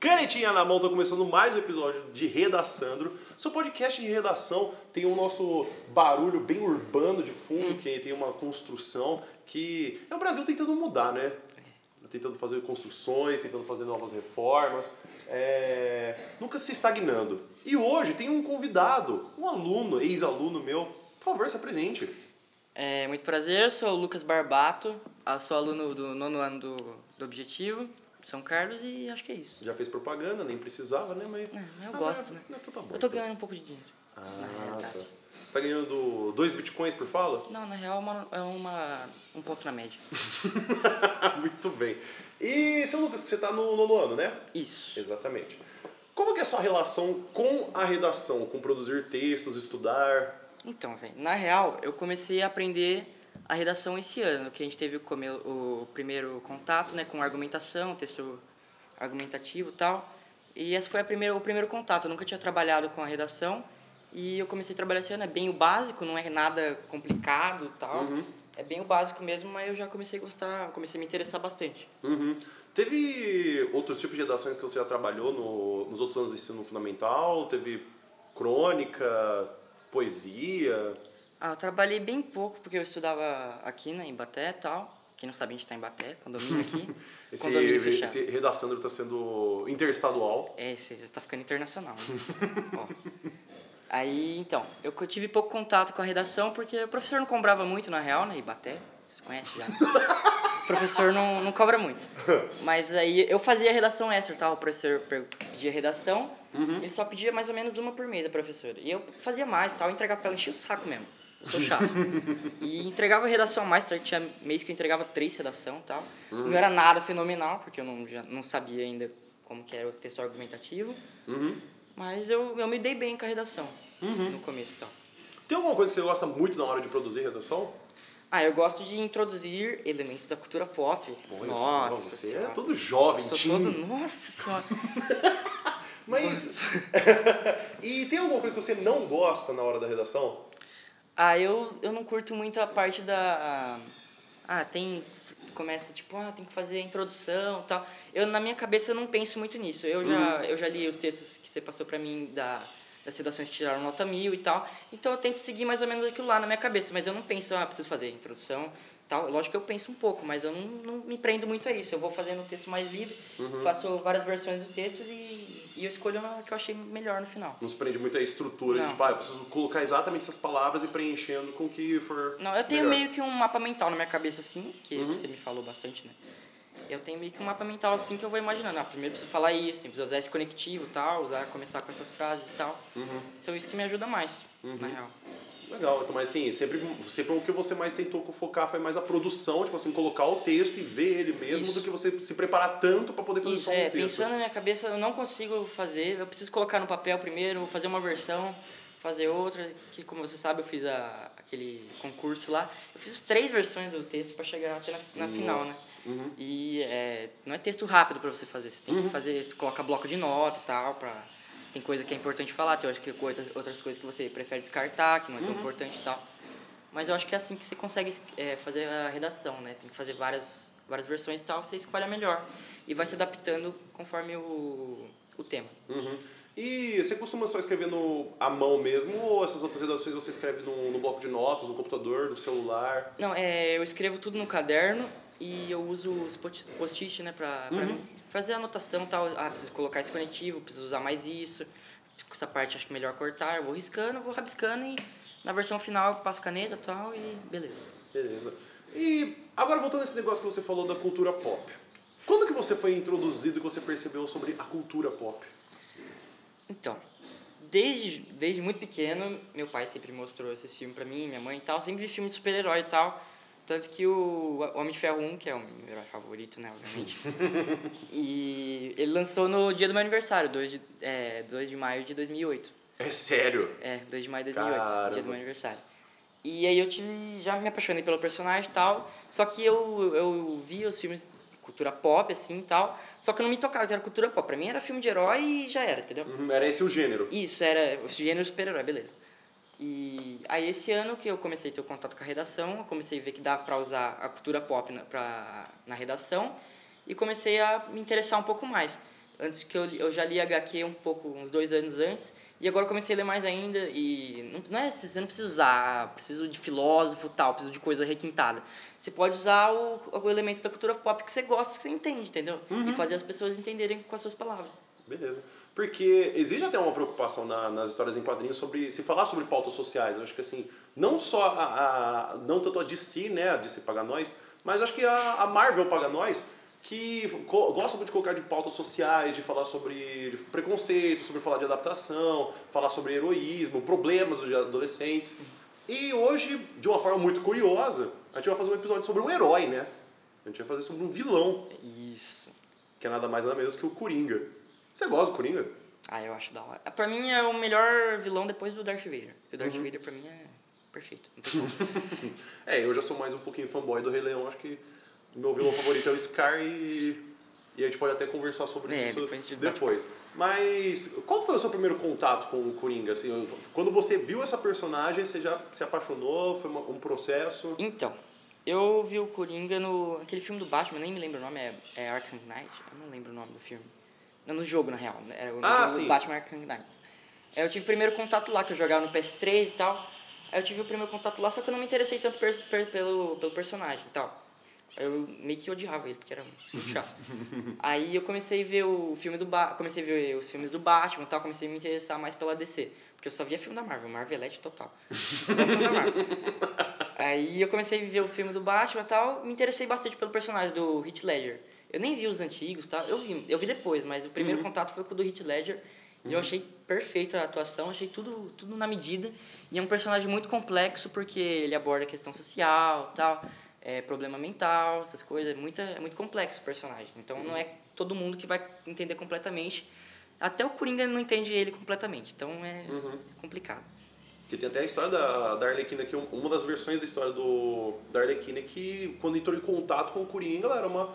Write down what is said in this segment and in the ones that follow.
Canetinha na mão, tá começando mais um episódio de Redaçandro. Seu podcast de redação tem o nosso barulho bem urbano de fundo, que tem uma construção que é o Brasil tentando mudar, né? Tentando fazer construções, tentando fazer novas reformas, é, nunca se estagnando. E hoje tem um convidado, um aluno, ex-aluno meu. Por favor, se apresente. É, muito prazer, sou o Lucas Barbato, sou aluno do nono ano do, do Objetivo, São Carlos, e acho que é isso. Já fez propaganda, nem precisava, né? Mas, É, eu Ah, gosto, né? Então tá bom. Eu tô então. ganhando um pouco de dinheiro. Ah, tá. Você tá ganhando dois bitcoins por fala? Não, na real é, uma, é uma, um ponto na média. Muito bem. E, seu Lucas, que você tá no nono ano, né? Isso. Exatamente. Como que é a sua relação com a redação? Com produzir textos, estudar? Então, velho, na real, eu comecei a aprender a redação esse ano, que a gente teve o, come- o primeiro contato, né, com argumentação, texto argumentativo e tal. E esse foi a primeira, o primeiro contato. Eu nunca tinha trabalhado com a redação e eu comecei a trabalhar esse ano. É bem o básico, não é nada complicado e tal. Uhum. É bem o básico mesmo, mas eu já comecei a gostar, comecei a me interessar bastante. Uhum. Teve outros tipos de redações que você já trabalhou no- nos outros anos do ensino fundamental? Teve crônica, poesia? Ah, eu trabalhei bem pouco, porque eu estudava aqui, né, em Baté e tal. Quem não sabe, a gente tá em Baté, condomínio aqui. Esse, condomínio fechado. esse Redaçandro está sendo interestadual. É, você já tá ficando internacional. Né? Aí, então, eu tive pouco contato com a redação porque o professor não cobrava muito, na real, né? Ibaté, vocês conhecem já. O professor não, não cobra muito. Mas aí eu fazia redação extra, tá? O professor pedia redação, ele só pedia mais ou menos uma por mês, a professora. E eu fazia mais, tal, entregava pra ela, enchia o saco mesmo. Eu sou chato. e entregava redação a mais, tinha mês que eu entregava três redação e tal. Não era nada fenomenal, porque eu não, já, não sabia ainda como que era o texto argumentativo. Uhum. Mas eu, eu me dei bem com a redação no começo e tal. Tem alguma coisa que você gosta muito na hora de produzir redação? Ah, eu gosto de introduzir elementos da cultura pop. Olha Nossa só, você é senhora. todo jovem, Eu todo... Nossa senhora. Mas. e tem alguma coisa que você não gosta na hora da redação? Ah, eu, eu não curto muito a parte da... Ah, tem... Começa tipo, ah, tem que fazer a introdução tal. Eu, na minha cabeça, eu não penso muito nisso. Eu já, eu já li os textos que você passou pra mim da, das redações que tiraram nota mil e tal. Então eu tento seguir mais ou menos aquilo lá na minha cabeça. Mas eu não penso, ah, preciso fazer a introdução tal. Lógico que eu penso um pouco, mas eu não, não me prendo muito a isso. Eu vou fazendo o texto mais livre, faço várias versões dos textos e, e eu escolho a que eu achei melhor no final. Não se prende muito a estrutura, Não. tipo, ah, eu preciso colocar exatamente essas palavras e preenchendo com o que for. Não, eu tenho melhor. meio que um mapa mental na minha cabeça, assim, que você me falou bastante, né? Eu tenho meio que um mapa mental, assim, que eu vou imaginando. Ah, primeiro preciso falar isso, que usar esse conectivo e tal, usar, começar com essas frases e tal. Então isso que me ajuda mais, na real. Legal, então, mas assim, sempre, sempre o que você mais tentou focar foi mais a produção, tipo assim, colocar o texto e ver ele mesmo, Isso. do que você se preparar tanto pra poder fazer Isso, só um é, texto. pensando na minha cabeça, eu não consigo fazer, eu preciso colocar no papel primeiro, fazer uma versão, fazer outra, que como você sabe eu fiz a, aquele concurso lá, eu fiz três versões do texto para chegar até na, na final, né? Uhum. E é, não é texto rápido para você fazer, você tem que fazer, coloca bloco de nota e tal, pra, tem coisa que é importante falar, tem que outras, outras coisas que você prefere descartar, que não é tão importante e tal. Mas eu acho que é assim que você consegue é, fazer a redação, né? Tem que fazer várias, várias versões e tal, você escolhe a melhor. E vai se adaptando conforme o, o tema. Uhum. E você costuma só escrever no, à mão mesmo, ou essas outras redações você escreve no, no bloco de notas, no computador, no celular? Não, é, eu escrevo tudo no caderno e eu uso os post-it, né, pra, pra Uhum. Fazer a anotação tal. Ah, preciso colocar esse conectivo, preciso usar mais isso. Essa parte acho que melhor cortar. Eu vou riscando, vou rabiscando e na versão final eu passo caneta e tal e beleza. Beleza. E agora voltando a esse negócio que você falou da cultura pop. Quando que você foi introduzido e você percebeu sobre a cultura pop? Então, desde, desde muito pequeno, meu pai sempre mostrou esse filme pra mim, minha mãe e tal. Sempre vi filme de super-herói e tal. Tanto que o Homem de Ferro 1, que é o meu herói favorito, né, obviamente. e ele lançou no dia do meu aniversário, 2 de, é, 2 de maio de 2008. É sério? É, 2 de maio de 2008, Caramba. dia do meu aniversário. E aí eu tive, já me apaixonei pelo personagem e tal, só que eu, eu via os filmes cultura pop, assim, e tal, só que eu não me tocava que era cultura pop. Pra mim era filme de herói e já era, entendeu? Uhum, Era esse o gênero. Isso, era o gênero super-herói, beleza. E aí esse ano que eu comecei a ter o contato com a redação, eu comecei a ver que dava para usar a cultura pop na, pra, na redação e comecei a me interessar um pouco mais. Antes que eu, eu já li HQ um pouco, uns dois anos antes, e agora eu comecei a ler mais ainda, e não, não é, você não precisa usar, "Ah, preciso de filósofo tal, preciso de coisa requintada. Você pode usar o, o elemento da cultura pop que você gosta, que você entende, entendeu? E fazer as pessoas entenderem com as suas palavras. Beleza. Porque existe até uma preocupação na- nas histórias em quadrinhos sobre se falar sobre pautas sociais. Eu acho que assim, não só a, a- não tanto a DC, né, a DC paga nós, mas acho que a, a Marvel paga nós, que gosta muito de colocar de pautas sociais, de falar sobre preconceito, sobre falar de adaptação, falar sobre heroísmo, problemas dos adolescentes. E hoje, de uma forma muito curiosa, a gente vai fazer um episódio sobre um herói, né? A gente vai fazer sobre um vilão, Isso. que é nada mais nada menos que o Coringa. Você gosta do Coringa? Ah, eu acho da hora. Pra mim é o melhor vilão depois do Darth Vader. Porque o Darth Uhum. Vader pra mim é perfeito. É, eu já sou mais um pouquinho fanboy do Rei Leão, acho que meu vilão favorito é o Scar e, e a gente pode até conversar sobre É, isso depois. Mas qual foi o seu primeiro contato com o Coringa? Assim, quando você viu essa personagem, você já se apaixonou? Foi uma- um processo? Então, eu vi o Coringa no. aquele filme do Batman, nem me lembro o nome, é, é Arkham Knight? Eu não lembro o nome do filme. No jogo, na real. Era o Ah, jogo sim. Batman Arkham Knight. Aí eu tive o primeiro contato lá, que eu jogava no PS3 e tal. Aí eu tive o primeiro contato lá, só que eu não me interessei tanto per- per- pelo, pelo personagem e tal. Eu meio que odiava ele, porque era muito chato. Aí eu comecei a ver o filme do ba comecei a ver os filmes do Batman e tal, comecei a me interessar mais pela DC. Porque eu só via filme da Marvel, Marvelette total. Só filme da Marvel. Aí eu comecei a ver o filme do Batman e tal, me interessei bastante pelo personagem do Heath Ledger. Eu nem vi os antigos, tá? Eu vi, eu vi depois, mas o primeiro contato foi com o do Heath Ledger. E eu achei perfeita a atuação, achei tudo, tudo na medida. E é um personagem muito complexo porque ele aborda a questão social, tal, é, problema mental, essas coisas. É, muita, é muito complexo o personagem. Então não é todo mundo que vai entender completamente. Até o Coringa não entende ele completamente. Então é complicado. Porque tem até a história da, da Arlequina, que um- uma das versões da história do, da Arlequina é que quando entrou em contato com o Coringa, ela era uma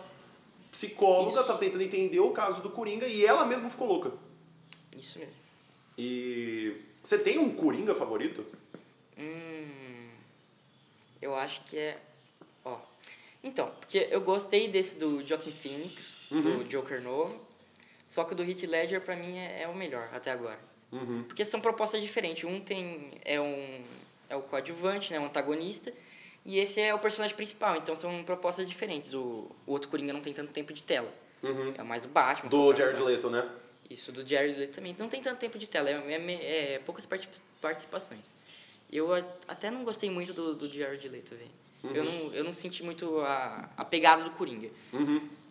psicóloga, estava tentando entender o caso do Coringa e ela mesma ficou louca. Isso mesmo. E você tem um Coringa favorito? Hum, eu acho que é. Ó. Então, porque eu gostei desse do Joaquin Phoenix, do Joker novo. Só que o do Heath Ledger pra mim é, é o melhor até agora. Porque são propostas diferentes. Um tem é um é o coadjuvante, né, um antagonista, e esse é o personagem principal. Então são propostas diferentes. O, o outro Coringa não tem tanto tempo de tela. É mais o Batman. Do Jared Leto, né? isso, do Jared Leto também. Não tem tanto tempo de tela, é, é- é poucas parti- participações. Eu até não gostei muito do, do Jared Leto, velho. Eu, não, eu não senti muito a, a pegada do Coringa.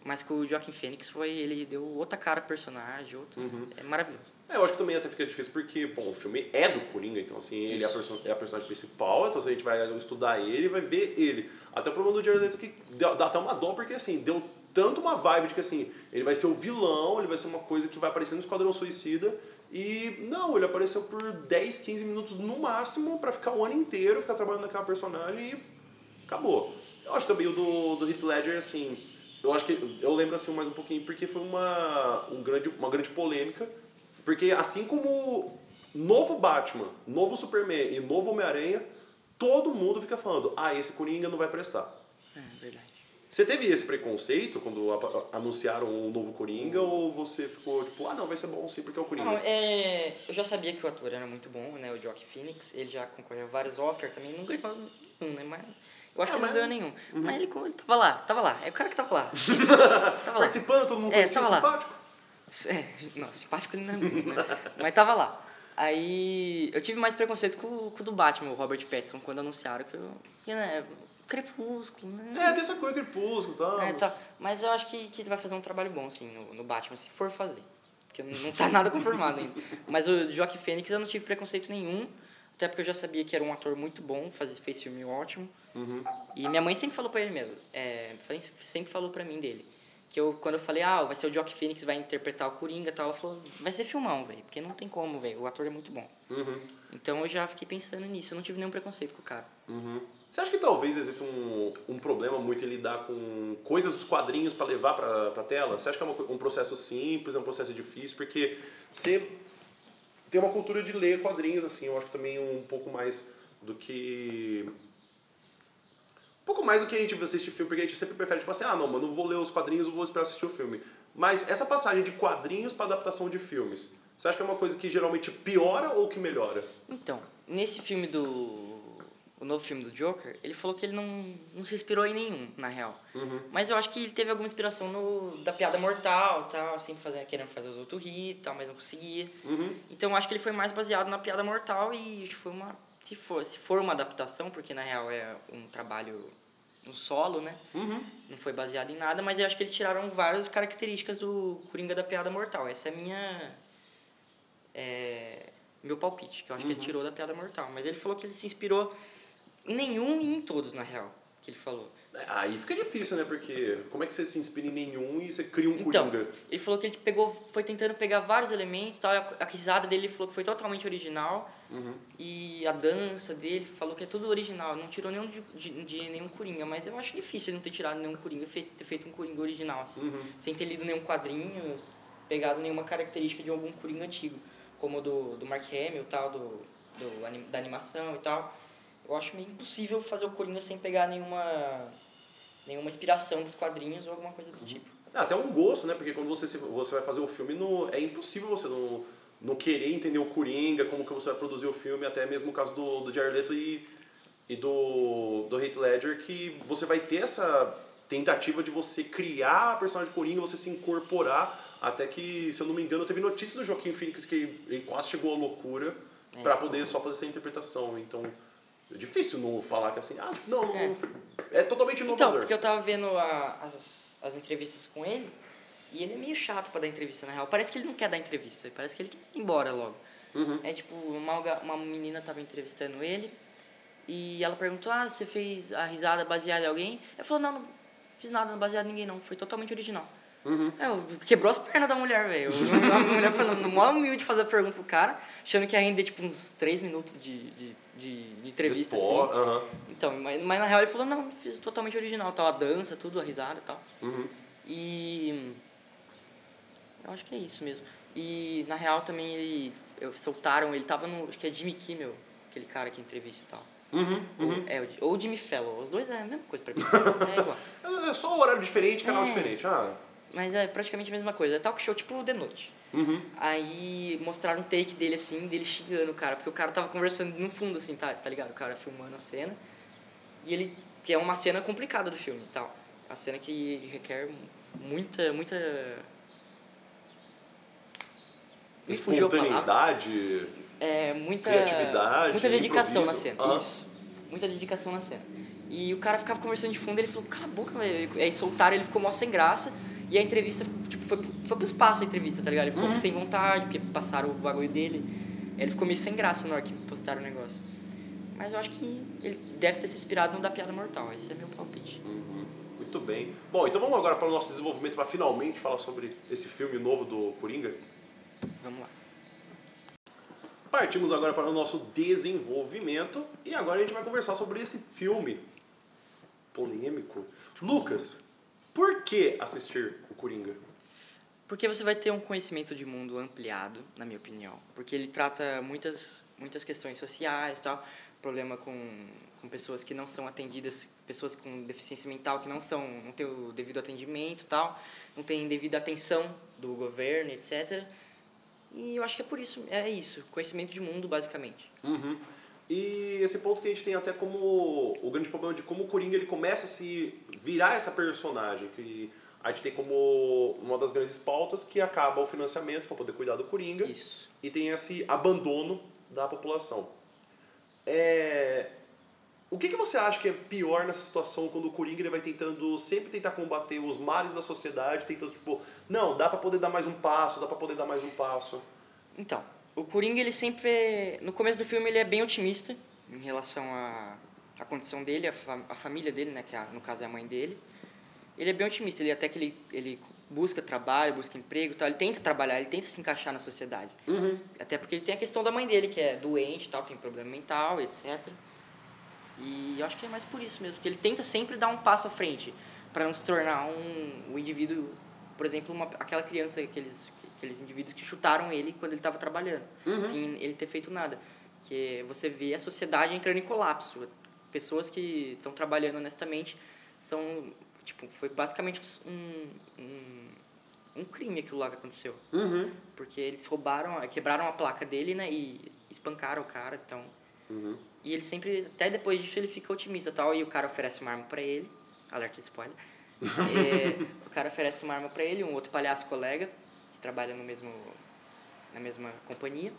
Mas com o Joaquin Phoenix foi, ele deu outra cara pro personagem, outro. É maravilhoso. É, eu acho que também até fica difícil porque, bom, o filme é do Coringa, então assim, ele é a, Isso. é a personagem principal, então se a gente vai estudar ele, vai ver ele. Até o problema do Jared Leto que dá, dá até uma dó, porque assim, deu tanto uma vibe de que assim, ele vai ser o vilão, ele vai ser uma coisa que vai aparecer no Esquadrão Suicida, e não, ele apareceu por 10, 15 minutos no máximo pra ficar o ano inteiro, ficar trabalhando naquela personagem e acabou. Eu acho também o do, do Heath Ledger, assim, eu acho que eu lembro assim mais um pouquinho porque foi uma, um grande, uma grande polêmica, porque assim como novo Batman, novo Superman e novo Homem-Aranha, todo mundo fica falando, ah, esse Coringa não vai prestar. É verdade. Você teve esse preconceito quando anunciaram o novo Coringa ou você ficou tipo, ah não, vai ser bom sim porque é o Coringa? Não, é, eu já sabia que o ator era muito bom, né? O Joaquin Phoenix. Ele já concorreu a vários Oscars também. Não ganhou nenhum, né? Mas eu acho É, que mas- não ganhou nenhum. Mas ele, ele tava lá, tava lá. É o cara que tava lá. tava lá. Participando, todo mundo É, tava lá. simpático. É, não, simpático ele não é muito, né? Mas tava lá. Aí eu tive mais preconceito com, o- com o do Batman, o Robert Pattinson, quando anunciaram que eu. Que, né, Crepúsculo, né? É, tem essa coisa crepúsculo e tal. É, tá. Mas eu acho que, que ele vai fazer um trabalho bom, sim, no, no Batman, se for fazer. Porque não tá nada confirmado ainda. Mas o Joaquin Phoenix eu não tive preconceito nenhum, até porque eu já sabia que era um ator muito bom, faz, fez filme ótimo. E minha mãe sempre falou pra ele mesmo, é, sempre falou pra mim dele. Que eu, quando eu falei, ah, vai ser o Joaquin Phoenix, vai interpretar o Coringa e tal, ela falou, vai ser filmão, velho, porque não tem como, velho, o ator é muito bom. Uhum. Então eu já fiquei pensando nisso, eu não tive nenhum preconceito com o cara. Uhum. Você acha que talvez exista um, um problema muito em lidar com coisas dos quadrinhos para levar para pra tela? Você acha que é uma- um processo simples, é um processo difícil? Porque você tem uma cultura de ler quadrinhos, assim, eu acho que também um pouco mais do que. Pouco mais do que a gente assiste filme, porque a gente sempre prefere, tipo assim, ah, não, mano, não vou ler os quadrinhos, vou esperar assistir o filme. Mas essa passagem de quadrinhos para adaptação de filmes, você acha que é uma coisa que geralmente piora ou que melhora? Então, nesse filme do. O novo filme do Joker, ele falou que ele não, não se inspirou em nenhum, na real. Uhum. Mas eu acho que ele teve alguma inspiração no da piada mortal, tal, assim, fazendo, querendo fazer os outros rir, tal, mas não conseguia. Uhum. Então eu acho que ele foi mais baseado na piada mortal e foi uma se for, se for uma adaptação, porque na real é um trabalho no solo, né? Uhum. Não foi baseado em nada, mas eu acho que eles tiraram várias características do Coringa da piada mortal. Essa é a minha é, meu palpite, que eu acho que ele tirou da piada mortal, mas ele falou que ele se inspirou em nenhum e em todos, na real, que ele falou. Aí fica difícil, né? Porque como é que você se inspira em nenhum e você cria um Então, Coringa? ele falou que ele pegou, foi tentando pegar vários elementos, tal, a, risada dele ele falou que foi totalmente original. Uhum. E a dança dele falou que é tudo original, não tirou nenhum de, de, de nenhum Coringa, mas eu acho difícil ele não ter tirado nenhum Coringa, fe- ter feito um Coringa original, assim, Uhum. sem ter lido nenhum quadrinho, pegado nenhuma característica de algum Coringa antigo, como o do, do Mark Hamill, tal, do, do, da animação e tal. Eu acho meio impossível fazer o Coringa sem pegar nenhuma, nenhuma inspiração dos quadrinhos ou alguma coisa do tipo. É, Até um gosto, né? Porque quando você, você vai fazer o filme, no, é impossível você não, não querer entender o Coringa, como que você vai produzir o filme, até mesmo o caso do, do Jared Leto e, e do, do Heath Ledger, que você vai ter essa tentativa de você criar a personagem Coringa, você se incorporar, até que, se eu não me engano, teve notícia do Joaquim Phoenix que ele quase chegou à loucura É, pra ficou poder só fazer essa interpretação. Então, é difícil não falar que assim, ah, não, não, É. não é totalmente Então, inovador. porque eu tava vendo a- as, as entrevistas com ele e ele é meio chato pra dar entrevista, na real. Parece que ele não quer dar entrevista, parece que ele quer ir embora logo. Uhum. É tipo, uma, uma menina tava entrevistando ele e ela perguntou: Ah, você fez a risada baseada em alguém? Ele falou: Não, não fiz nada baseado em ninguém, não. Foi totalmente original. Uhum. É, quebrou as pernas da mulher, velho. A mulher falando, mó humilde fazer a pergunta pro cara, achando que ia render tipo uns 3 minutos de, de, de, de entrevista, assim. Sport, aham. Então, mas, mas na real ele falou, não, fiz totalmente original, tal, a dança, tudo, a risada e tal. Uhum. E eu acho que é isso mesmo. E na real também ele eu, soltaram, ele tava no, acho que é Jimmy Kimmel, aquele cara que entrevista e tal. Uhum. Uhum. Ou, é, o- ou Jimmy Fallon, os dois é a mesma coisa pra mim. É igual. É só horário diferente, canal É. diferente. Ah. Mas é praticamente a mesma coisa. É talk show tipo The Noite. Uhum. Aí mostraram um take dele assim, dele xingando o cara, porque o cara tava conversando no fundo, assim, tá, tá ligado? O cara filmando a cena. E ele. Que é uma cena complicada do filme e tal. A cena que requer muita, muita. Me fugiu a palavra. Espontaneidade. É, muita. Criatividade, Muita dedicação na improviso. cena. Ah. Isso. Muita dedicação na cena. E o cara ficava conversando de fundo, ele falou, cala a boca, velho. Aí soltaram, ele ficou mó sem graça. E a entrevista, tipo, foi, foi pro espaço a entrevista, tá ligado? Ele ficou Uhum. sem vontade, porque passaram o bagulho dele. Ele ficou meio sem graça na hora que postaram o negócio. Mas eu acho que ele deve ter se inspirado no da Piada Mortal. Esse é meu palpite. Uhum. Muito bem. Bom, então vamos agora para o nosso desenvolvimento para finalmente falar sobre esse filme novo do Coringa. Vamos lá. Partimos agora para o nosso desenvolvimento e agora a gente vai conversar sobre esse filme polêmico. Lucas, por que assistir o Coringa? Porque você vai ter um conhecimento de mundo ampliado, na minha opinião. Porque ele trata muitas, muitas questões sociais tal. Problema com, com pessoas que não são atendidas, pessoas com deficiência mental que não são não têm o devido atendimento tal, não têm devida atenção do governo, etc. E eu acho que é por isso, é isso, conhecimento de mundo, basicamente. Uhum. E esse ponto que a gente tem até como o grande problema de como o Coringa ele começa a se virar essa personagem, que a gente tem como uma das grandes pautas que acaba o financiamento para poder cuidar do Coringa Isso. e tem esse abandono da população. É... O que, que você acha que é pior nessa situação quando o Coringa ele vai tentando sempre tentar combater os males da sociedade, tentando tipo, não, dá para poder dar mais um passo, dá para poder dar mais um passo. Então, o Coringa, ele sempre. é- No começo do filme, ele é bem otimista em relação à, à condição dele, à, à família dele, né? Que é, no caso é a mãe dele. Ele é bem otimista, ele até que ele, ele busca trabalho, busca emprego tal. Ele tenta trabalhar, ele tenta se encaixar na sociedade. Uhum. Até porque ele tem a questão da mãe dele, que é doente tal, tem problema mental, etc. E eu acho que é mais por isso mesmo, que ele tenta sempre dar um passo à frente, para não se tornar um, um indivíduo, por exemplo, uma, aquela criança, aqueles, aqueles indivíduos que chutaram ele quando ele estava trabalhando, Uhum. sem ele ter feito nada. Que você vê a sociedade entrando em colapso. Pessoas que estão trabalhando honestamente são, tipo, foi basicamente um, um um crime aquilo lá que aconteceu. Uhum. Porque eles roubaram, quebraram a placa dele, né? E espancaram o cara, então... Uhum. E ele sempre, até depois disso, ele fica otimista tal. E o cara oferece uma arma pra ele. Alerta de spoiler. É, o cara oferece uma arma pra ele, um outro palhaço colega, trabalha no mesmo, na mesma companhia.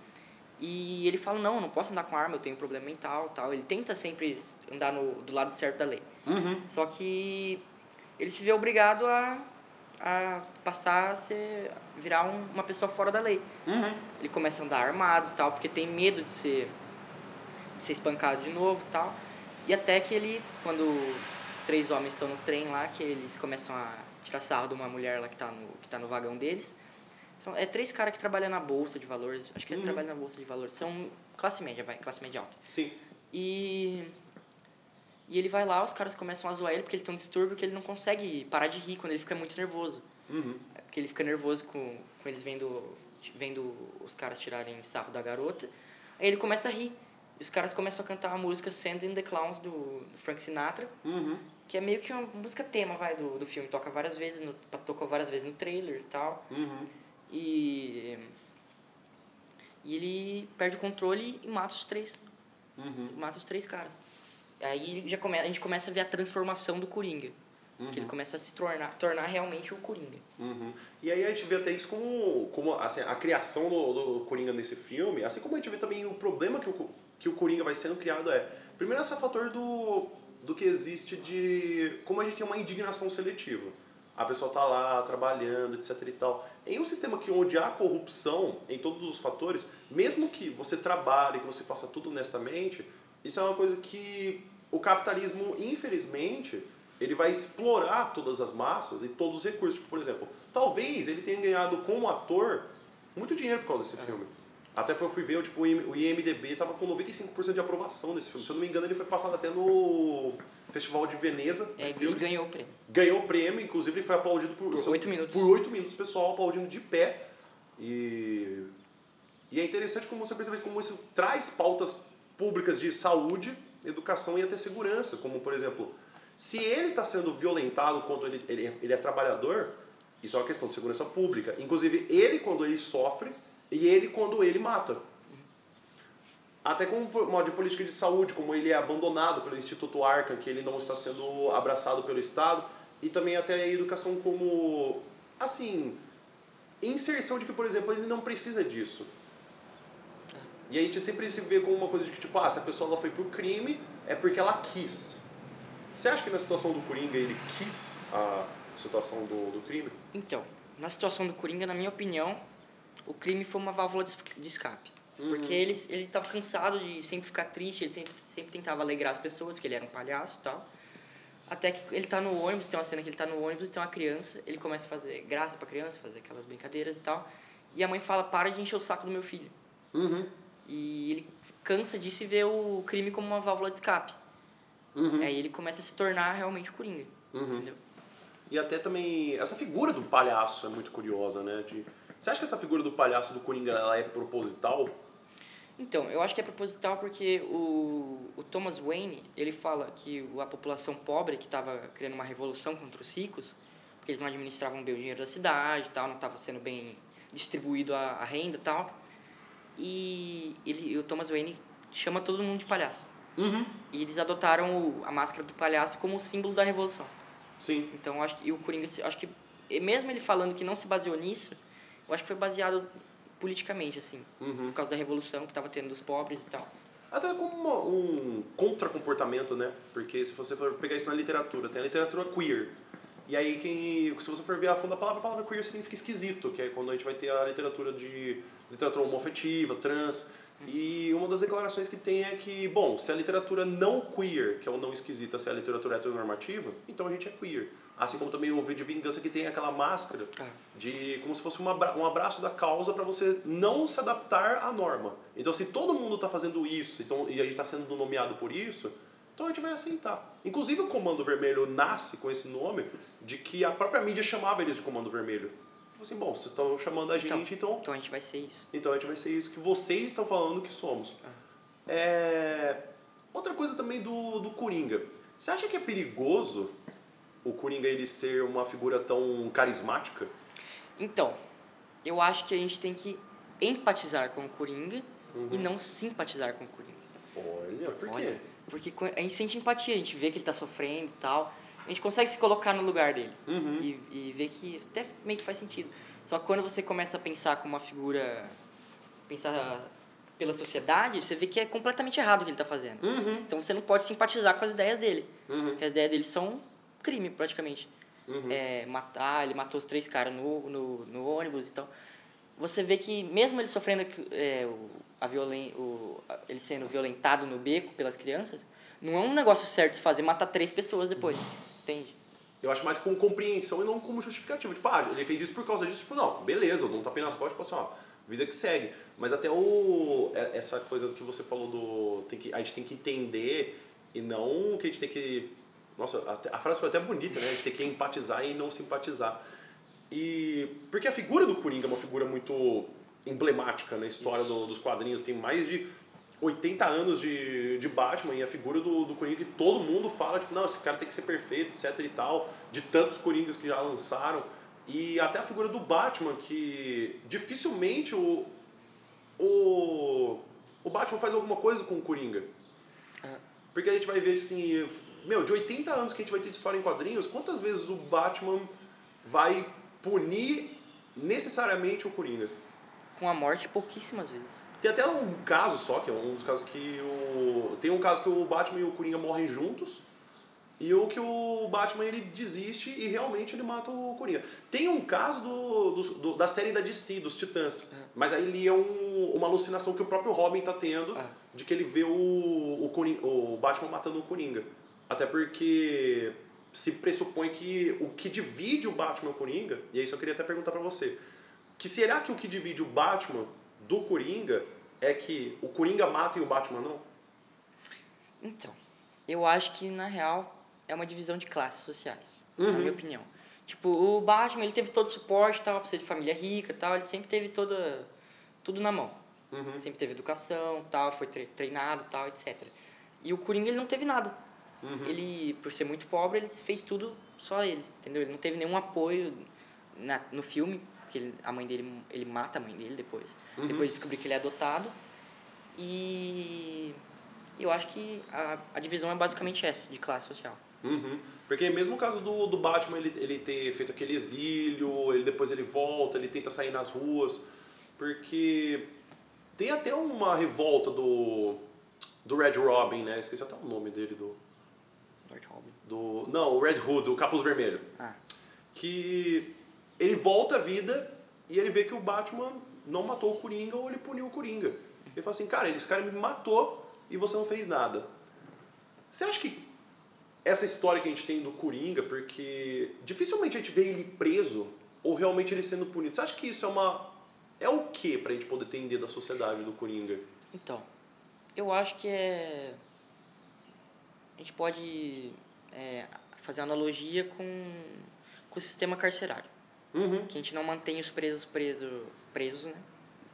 E ele fala, não, eu não posso andar com arma, eu tenho um problema mental tal. Ele tenta sempre andar no, do lado certo da lei. Uhum. Só que ele se vê obrigado a, a passar a ser, virar um, uma pessoa fora da lei. Uhum. Ele começa a andar armado tal, porque tem medo de ser, de ser espancado de novo tal. E até que ele, quando os três homens estão no trem lá, que eles começam a tirar sarro de uma mulher lá que tá no, que tá no vagão deles. São, é três caras que trabalham na bolsa de valores, acho que Uhum. eles trabalham na bolsa de valores. São classe média, vai, classe média alta. Sim. E, e ele vai lá, os caras começam a zoar ele porque ele tem um distúrbio que ele não consegue parar de rir quando ele fica muito nervoso. Uhum. Porque ele fica nervoso com, com eles vendo, vendo os caras tirarem sarro da garota. Aí ele começa a rir. E os caras começam a cantar a música Send in the Clowns do, do Frank Sinatra, Uhum. que é meio que uma música tema, vai, do, do filme. Toca várias vezes, no, tocou várias vezes no trailer e tal. Uhum. E, e ele perde o controle e mata os três. Uhum. Mata os três caras. Aí já come, a gente começa a ver a transformação do Coringa. Que ele começa a se tornar, tornar realmente o Coringa. Uhum. E aí a gente vê até isso como, como assim, a criação do, do Coringa nesse filme, assim como a gente vê também o problema que o, que o Coringa vai sendo criado é, primeiro esse fator do, do que existe de como a gente tem uma indignação seletiva. A pessoa tá lá trabalhando, etc e tal. Em um sistema que onde há corrupção em todos os fatores, mesmo que você trabalhe, que você faça tudo honestamente, isso é uma coisa que o capitalismo, infelizmente, ele vai explorar todas as massas e todos os recursos. Tipo, Por exemplo, talvez ele tenha ganhado como ator muito dinheiro por causa desse filme. Até que eu fui ver, tipo, o IM- o IMDB tava com 95% de aprovação desse filme. Se eu não me engano, ele foi passado até no Festival de Veneza. É, de e ganhou o prêmio. Ganhou o prêmio, inclusive ele foi aplaudido por... Por oito minutos. Por oito minutos, o pessoal aplaudindo de pé. E... E é interessante como você percebe como isso traz pautas públicas de saúde, educação e até segurança. Como, por exemplo, se ele está sendo violentado quando ele, ele, ele é trabalhador, isso é uma questão de segurança pública. Inclusive, ele quando ele sofre e ele quando ele mata. Até como modo de política de saúde, como ele é abandonado pelo Instituto Arca, que ele não está sendo abraçado pelo Estado, e também até a educação como, assim, inserção de que, por exemplo, ele não precisa disso. E a gente sempre se vê como uma coisa de que, tipo, ah, se a pessoa ela foi pro crime, é porque ela quis. Você acha que na situação do Coringa ele quis a situação do, do crime? Então, na situação do Coringa, na minha opinião, o crime foi uma válvula de es- de escape. Porque ele, ele tava cansado de sempre ficar triste, ele sempre, sempre tentava alegrar as pessoas, porque ele era um palhaço e tal. Até que ele tá no ônibus, tem uma cena que ele tá no ônibus, tem uma criança, ele começa a fazer graça pra criança, fazer aquelas brincadeiras e tal. E a mãe fala, para de encher o saco do meu filho. Uhum. E ele cansa disso e vê o crime como uma válvula de escape. Uhum. Aí ele começa a se tornar realmente o Coringa. Uhum. Entendeu? E até também, essa figura do palhaço é muito curiosa, né? De, você acha que essa figura do palhaço do Coringa ela é proposital? Então, eu acho que é proposital porque o, o Thomas Wayne, ele fala que a população pobre que estava criando uma revolução contra os ricos, porque eles não administravam bem o dinheiro da cidade tal, não estava sendo bem distribuído a, a renda e tal. E ele, o Thomas Wayne chama todo mundo de palhaço. Uhum. E eles adotaram o- a máscara do palhaço como símbolo da revolução. Sim. Então, eu acho que e o Coringa, acho que mesmo ele falando que não se baseou nisso, eu acho que foi baseado politicamente assim, Uhum. por causa da revolução que estava tendo dos pobres e tal. Até como uma- um contra-comportamento, né? Porque se você for pegar isso na literatura, tem a literatura queer. E aí, quem, se você for ver a fundo da palavra, a palavra queer significa esquisito, que é quando a gente vai ter a literatura de literatura homoafetiva, trans. E uma das declarações que tem é que, bom, se a literatura não queer, que é o não esquisita, se é a literatura heteronormativa, então a gente é queer. Assim como também o V de Vingança que tem aquela máscara Ah. de como se fosse um abra- um abraço da causa para você não se adaptar à norma. Então, se todo mundo está fazendo isso então, e a gente está sendo nomeado por isso, então a gente vai aceitar. Inclusive, o Comando Vermelho nasce com esse nome de que a própria mídia chamava eles de Comando Vermelho. Tipo assim, bom, vocês estão chamando a gente, então, Então a gente vai ser isso. então a gente vai ser isso que vocês estão falando que somos. É... Outra coisa também do, do Coringa. Você acha que é perigoso o Coringa ele ser uma figura tão carismática? Então, eu acho que a gente tem que empatizar com o Coringa e não simpatizar com o Coringa. Olha, por quê? Olha, porque a gente sente empatia, a gente vê que ele tá sofrendo e tal. A gente consegue se colocar no lugar dele. Uhum. E, e ver que até meio que faz sentido. Só que quando você começa a pensar como uma figura. pensar pela sociedade, você vê que é completamente errado o que ele tá fazendo. Uhum. Então você não pode simpatizar com as ideias dele. Uhum. Porque as ideias dele são crime, praticamente. Uhum. É, matar, ele matou os três caras no, no, no ônibus então Você vê que mesmo ele sofrendo é, o, a violen, o, ele sendo violentado no beco pelas crianças, não é um negócio certo de se fazer matar três pessoas depois. Entende? Eu acho mais com compreensão e não como justificativa. Tipo, ah, ele fez isso por causa disso. Tipo, não, beleza, não tapei nas costas, tipo assim, ó, vida que segue. Mas até o, é- essa coisa que você falou do. Tem que, a gente tem que entender e não que a gente tem que. Nossa, até- a frase foi até bonita, né? A gente tem que empatizar e não simpatizar. E. Porque a figura do Coringa é uma figura muito emblemática na história do- dos quadrinhos. Tem mais de 80 anos de, de Batman e a figura do, do Coringa que todo mundo fala, tipo, não, esse cara tem que ser perfeito, etc e tal, de tantos Coringas que já lançaram. E até a figura do Batman, que dificilmente o, o, o Batman faz alguma coisa com o Coringa. É. Porque a gente vai ver assim, meu, de 80 anos que a gente vai ter de história em quadrinhos, quantas vezes o Batman vai punir necessariamente o Coringa? Com a morte, pouquíssimas vezes. Tem até um caso só, que é um dos casos que o. Tem um caso que o Batman e o Coringa morrem juntos. E o que o Batman ele desiste e realmente ele mata o Coringa. Tem um caso do, do- do- da série da DC, dos Titãs. Mas aí ele é um- uma alucinação que o próprio Robin tá tendo Ah. de que ele vê o, o, Coringa- o Batman matando o Coringa. Até porque se pressupõe que o que divide o Batman e o Coringa, e é isso eu queria até perguntar pra você, que será que o que divide o Batman do Coringa é que o Coringa mata e o Batman não? Então, eu acho que na real é uma divisão de classes sociais, Uhum. na minha opinião. Tipo, o Batman, ele teve todo o suporte, tal, pra ser de família rica, tal, ele sempre teve toda tudo na mão. Uhum. Sempre teve educação, tal, foi tre- treinado, tal, etc. E o Coringa ele não teve nada. Uhum. Ele, por ser muito pobre, ele fez tudo só ele, entendeu? Ele não teve nenhum apoio na, no filme, porque ele- a mãe dele, ele mata a mãe dele depois. Uhum. Depois descobri que ele é adotado. E eu acho que a, a divisão é basicamente essa, de classe social. Uhum. Porque mesmo o caso do, do Batman, ele, ele ter feito aquele exílio, ele depois ele volta, ele tenta sair nas ruas, porque tem até uma revolta do, do Red Robin, né? Esqueci até o nome dele, do. Do... Não, o Red Hood, o Capuz Vermelho. Ah, que ele volta à vida e ele vê que o Batman não matou o Coringa ou ele puniu o Coringa. Ele fala assim, cara, esse cara me matou e você não fez nada. Você acha que essa história que a gente tem do Coringa, porque dificilmente a gente vê ele preso ou realmente ele sendo punido, você acha que isso é uma... é o que pra gente poder entender da sociedade do Coringa? então, eu acho que é. A gente pode é, fazer uma analogia com, com o sistema carcerário. Uhum. que a gente não mantém os presos presos, presos né?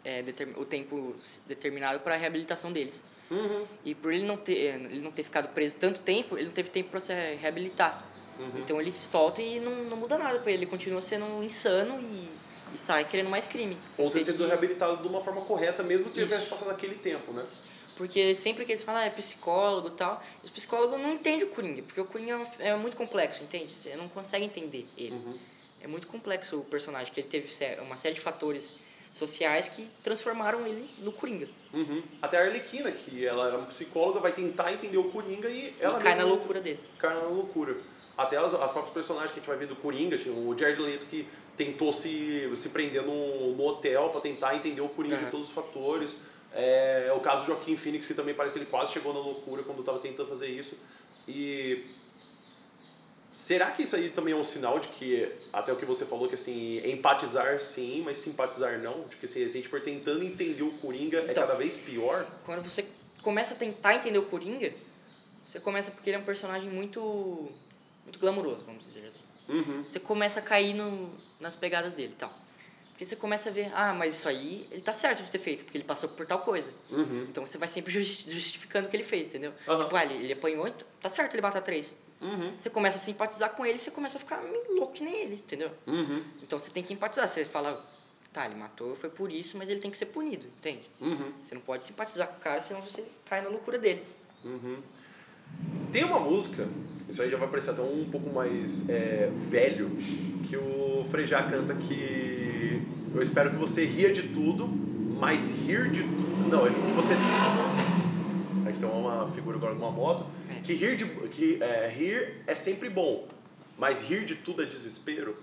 É, o tempo determinado para a reabilitação deles. Uhum. E por ele não ter ele não ter ficado preso tanto tempo, ele não teve tempo para se reabilitar. Uhum. Então ele solta e não, não muda nada para ele, ele continua sendo insano e, e sai querendo mais crime. Ou ter sido que- reabilitado de uma forma correta, mesmo se tivesse passado aquele tempo, né? Porque sempre que eles falam, ah, é psicólogo e tal, os psicólogos não entendem o Coringa, porque o Coringa é um- é muito complexo, entende? Você não consegue entender ele. Uhum. É muito complexo o personagem, que ele teve uma série de fatores sociais que transformaram ele no Coringa. Uhum. Até a Arlequina, que ela era uma psicóloga, vai tentar entender o Coringa e ela e cai na loucura dele. cai na loucura. Até as, as próprias personagens que a gente vai ver do Coringa, tipo, o Jared Leto que tentou se, se prender no, no hotel para tentar entender o Coringa de Aham. todos os fatores. É, o caso do Joaquim Phoenix, que também parece que ele quase chegou na loucura quando estava tentando fazer isso. E será que isso aí também é um sinal de que, até o que você falou, que assim, empatizar sim, mas simpatizar não? De que assim, se a gente for tentando entender o Coringa, é Então. cada vez pior? Quando você começa a tentar entender o Coringa, você começa porque ele é um personagem muito muito glamuroso, vamos dizer assim. Uhum. Você começa a cair no, nas pegadas dele e tal. Porque você começa a ver, ah, mas isso aí, ele tá certo de ter feito, porque ele passou por tal coisa. Uhum. Então você vai sempre justi- justificando o que ele fez, entendeu? Aham. Tipo, ah, ele, ele apanhou, então tá certo ele matar três. Uhum. Você começa a simpatizar com ele, você começa a ficar meio louco que nem ele, entendeu? Uhum. Então você tem que empatizar. Você fala, tá, ele matou, foi por isso, mas ele tem que ser punido, entende? Uhum. Você não pode simpatizar com o cara, senão você cai na loucura dele. Tem uma música, isso aí já vai parecer até um pouco mais é, velho, que o Frejá canta que eu espero que você ria de tudo, mas rir de tudo. Não, é que você. Aqui tem uma figura agora com uma moto. É. Que rir de. Que, é, rir é sempre bom, mas rir de tudo é desespero.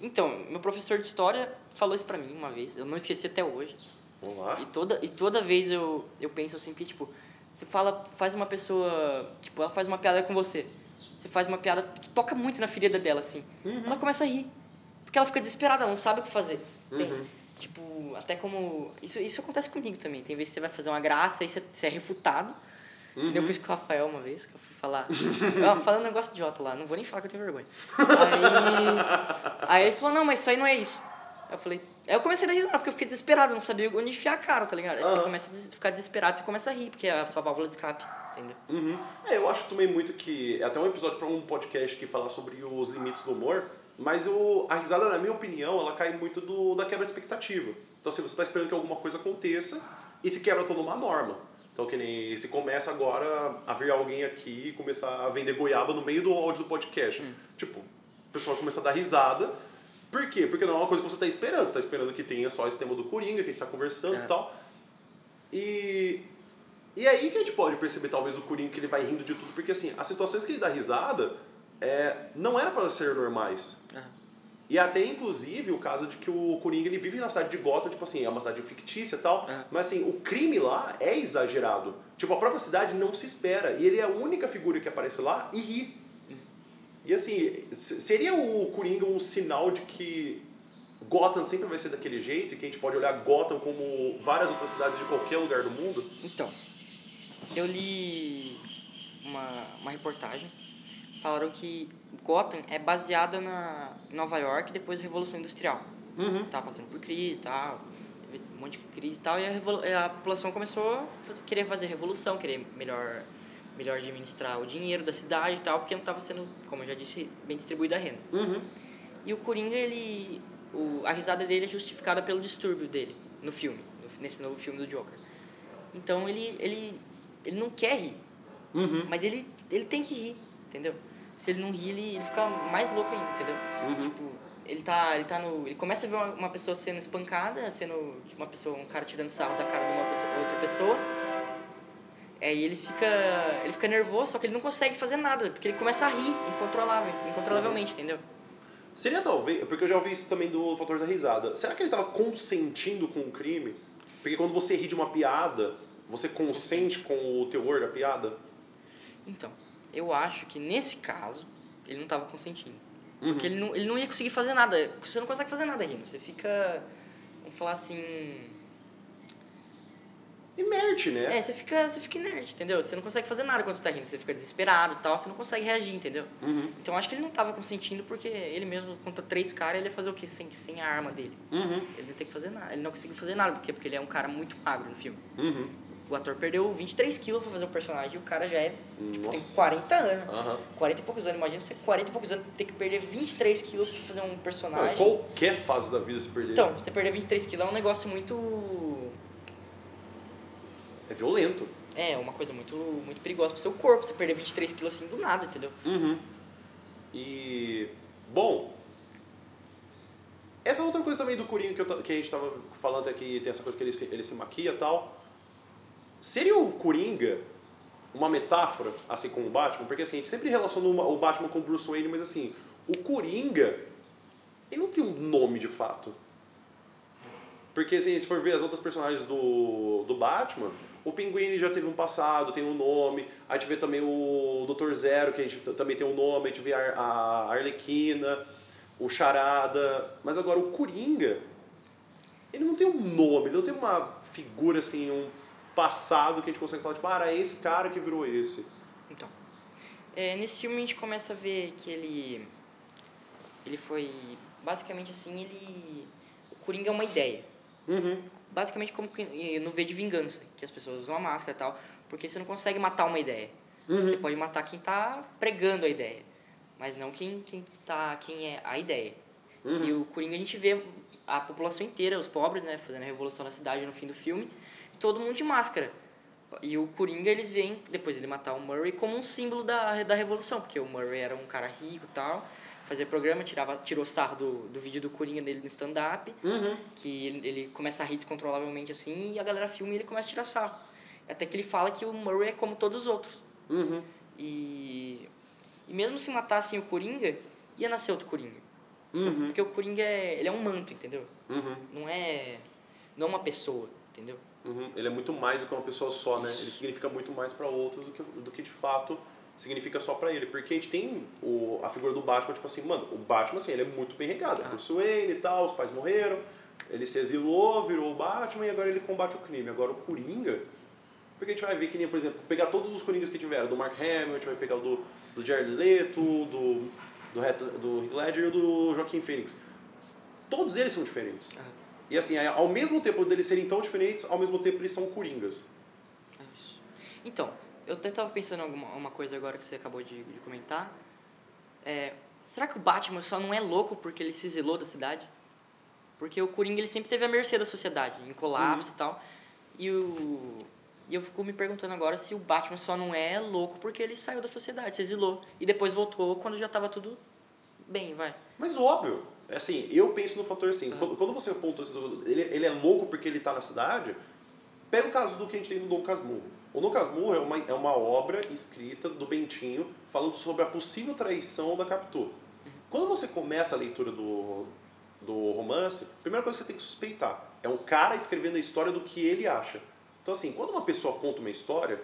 Então, meu professor de história falou isso pra mim uma vez, eu não esqueci até hoje. Vamos lá. E toda, e toda vez eu, eu penso assim que, tipo, você fala, faz uma pessoa, tipo, ela faz uma piada com você. Você faz uma piada que toca muito na ferida dela, assim. Uhum. Ela começa a rir. Porque ela fica desesperada, ela não sabe o que fazer. Tem, Uhum. Tipo, até como... Isso, isso acontece comigo também. Tem vezes que você vai fazer uma graça e você, você é refutado. Nem Eu Uhum. fiz com o Rafael uma vez, que eu fui falar... eu falando um negócio idiota lá, não vou nem falar que eu tenho vergonha. Aí, aí ele falou, não, mas isso aí não é isso. Eu falei... Aí eu comecei a dar risada, porque eu fiquei desesperado, eu não sabia onde enfiar a cara, tá ligado? Aí você Aham. começa a des- ficar desesperado, você começa a rir, porque é a sua válvula de escape, entendeu? Uhum. É, eu acho também muito que. É até um episódio para um podcast que fala sobre os limites do humor, mas o, a risada, na minha opinião, ela cai muito do, da quebra de expectativa. Então, assim, você está esperando que alguma coisa aconteça e se quebra toda uma norma. Então, que nem se começa agora a vir alguém aqui e começar a vender goiaba no meio do áudio do podcast. Tipo, o pessoal começa a dar risada. Por quê? Porque não é uma coisa que você está esperando. Você está esperando que tenha só esse tema do Coringa, que a gente está conversando É. e tal. E e aí que a gente pode perceber, talvez, o Coringa que ele vai rindo de tudo, porque assim, as situações que ele dá risada é, não era para ser normais. Aham. E até, inclusive, o caso de que o Coringa ele vive na cidade de Gotham, tipo assim, é uma cidade fictícia e tal, É. mas assim, o crime lá é exagerado. Tipo, a própria cidade não se espera. E ele é a única figura que aparece lá e ri. E assim, se- seria o Coringa um sinal de que Gotham sempre vai ser daquele jeito e que a gente pode olhar Gotham como várias outras cidades de qualquer lugar do mundo? Então, eu li uma, uma reportagem. Falaram que Gotham é baseada na Nova York depois da Revolução Industrial. Uhum. Tava passando por crise e tal, teve um monte de crise e tal, e a, a população começou a fazer- querer fazer revolução, querer melhor, melhor administrar o dinheiro da cidade e tal, porque não estava sendo, como eu já disse, bem distribuída a renda. Uhum. E o Coringa, ele. O, a risada dele é justificada pelo distúrbio dele no filme, nesse novo filme do Joker. Então ele, ele, ele não quer rir, Uhum. mas ele, ele tem que rir, entendeu? Se ele não rir, ele, ele fica mais louco ainda, entendeu? Uhum. Tipo, ele tá, ele tá no. Ele começa a ver uma, uma pessoa sendo espancada, sendo uma pessoa, um cara tirando sarro da cara de uma outra- outra pessoa. Aí ele fica, ele fica nervoso, só que ele não consegue fazer nada, porque ele começa a rir incontrolável, incontrolavelmente, entendeu? Seria talvez, porque eu já ouvi isso também do fator da risada. Será que ele estava consentindo com o crime? Porque quando você ri de uma piada, você consente com o teor da piada? Então, eu acho que nesse caso, ele não estava consentindo. Uhum. Porque ele não, ele não ia conseguir fazer nada. Você não consegue fazer nada rindo. Você fica. Vamos falar assim. Inerte, né? É, você fica, você fica inerte, entendeu? Você não consegue fazer nada quando você tá rindo. Você fica desesperado e tal, você não consegue reagir, entendeu? Uhum. Então acho que ele não estava consentindo porque ele mesmo, contra três caras, ele ia fazer o quê? Sem, sem a arma dele. Uhum. Ele não tem que fazer nada. Ele não conseguiu fazer nada. Por quê? Porque ele é um cara muito magro no filme. Uhum. O ator perdeu 23 quilos pra fazer o personagem e o cara já é. Tipo, tem Nossa. 40 anos. Aham. 40 e poucos anos. Imagina você 40 e poucos anos ter que perder 23 quilos pra fazer um Não, personagem. qualquer fase da vida se perder. Então, você perder 23 quilos é um negócio muito. É violento. É, uma coisa muito, muito perigosa pro seu corpo. Você perder 23 quilos assim do nada, entendeu? Uhum. E. Bom. Essa outra coisa também do Coringa que, eu que a gente tava falando aqui, tem essa coisa que ele se, ele se maquia e tal. Seria o Coringa uma metáfora, assim como o Batman? Porque assim, a gente sempre relaciona uma- o Batman com o Bruce Wayne, mas assim, o Coringa, ele não tem um nome de fato. Porque assim, se for ver as outras personagens do, do Batman, o Pinguim já teve um passado, tem um nome. A gente vê também o Dr. Zero, que a gente também tem um nome. A gente vê a, a Arlequina, o Charada. Mas agora o Coringa, ele não tem um nome, ele não tem uma figura assim, um passado que a gente consegue falar, tipo, ah, era esse cara que virou esse. Então, é, nesse filme a gente começa a ver que ele. Ele foi. Basicamente assim, ele. O Coringa é uma ideia. Uhum. Basicamente como no V de vingança, que as pessoas usam a máscara e tal, porque você não consegue matar uma ideia. Você pode matar quem tá pregando a ideia, mas não quem, quem, tá, quem é a ideia. E o Coringa a gente vê a população inteira, os pobres, né, fazendo a revolução na cidade no fim do filme, e todo mundo de máscara. E o Coringa eles veem, depois ele matar o Murray, como um símbolo da, da revolução, porque o Murray era um cara rico e tal, fazia programa, tirava, tirou sarro do, do vídeo do Coringa dele no stand-up, Uhum. que ele, ele começa a rir descontrolavelmente assim, e a galera filma e ele começa a tirar sarro. Até que ele fala que o Murray é como todos os outros. Uhum. E, e mesmo se matassem o Coringa, ia nascer outro Coringa. Uhum. Porque o Coringa é, ele é um manto, entendeu? Uhum. Não é, não é uma pessoa, entendeu? Uhum. Ele é muito mais do que uma pessoa só, né? Ele significa muito mais para outros do que, do que de fato significa só para ele. Porque a gente tem o, a figura do Batman, tipo assim, mano, o Batman, assim, ele é muito bem regado. É Ah. Bruce Wayne e tal, os pais morreram, ele se exilou, virou o Batman e agora ele combate o crime. Agora o Coringa, porque a gente vai ver que nem, por exemplo, pegar todos os Coringas que tiveram, do Mark Hamill, a gente vai pegar o do, do Jared Leto, do, do, Heath- do Heath Ledger e o do Joaquin Phoenix. Todos eles são diferentes. Ah. E assim, ao mesmo tempo deles serem tão diferentes, ao mesmo tempo eles são coringas. É. Então, eu até tava pensando em alguma uma coisa agora que você acabou de, de comentar. É, será que o Batman só não é louco porque ele se exilou da cidade? Porque o Coringa ele sempre teve a mercê da sociedade, em colapso e tal. E o e eu fico me perguntando agora se o Batman só não é louco porque ele saiu da sociedade, se exilou e depois voltou quando já tava tudo bem, vai. Mas óbvio, é assim, eu penso no fator assim, quando, quando você aponta ele, ele é louco porque ele tá na cidade, pega o caso do que a gente tem no Dom Casmurro. O Dom Casmurro é uma, é uma obra escrita do Bentinho falando sobre a possível traição da Capitu. Quando você começa a leitura do, do romance, a primeira coisa que você tem que suspeitar é um cara escrevendo a história do que ele acha. Então assim, quando uma pessoa conta uma história,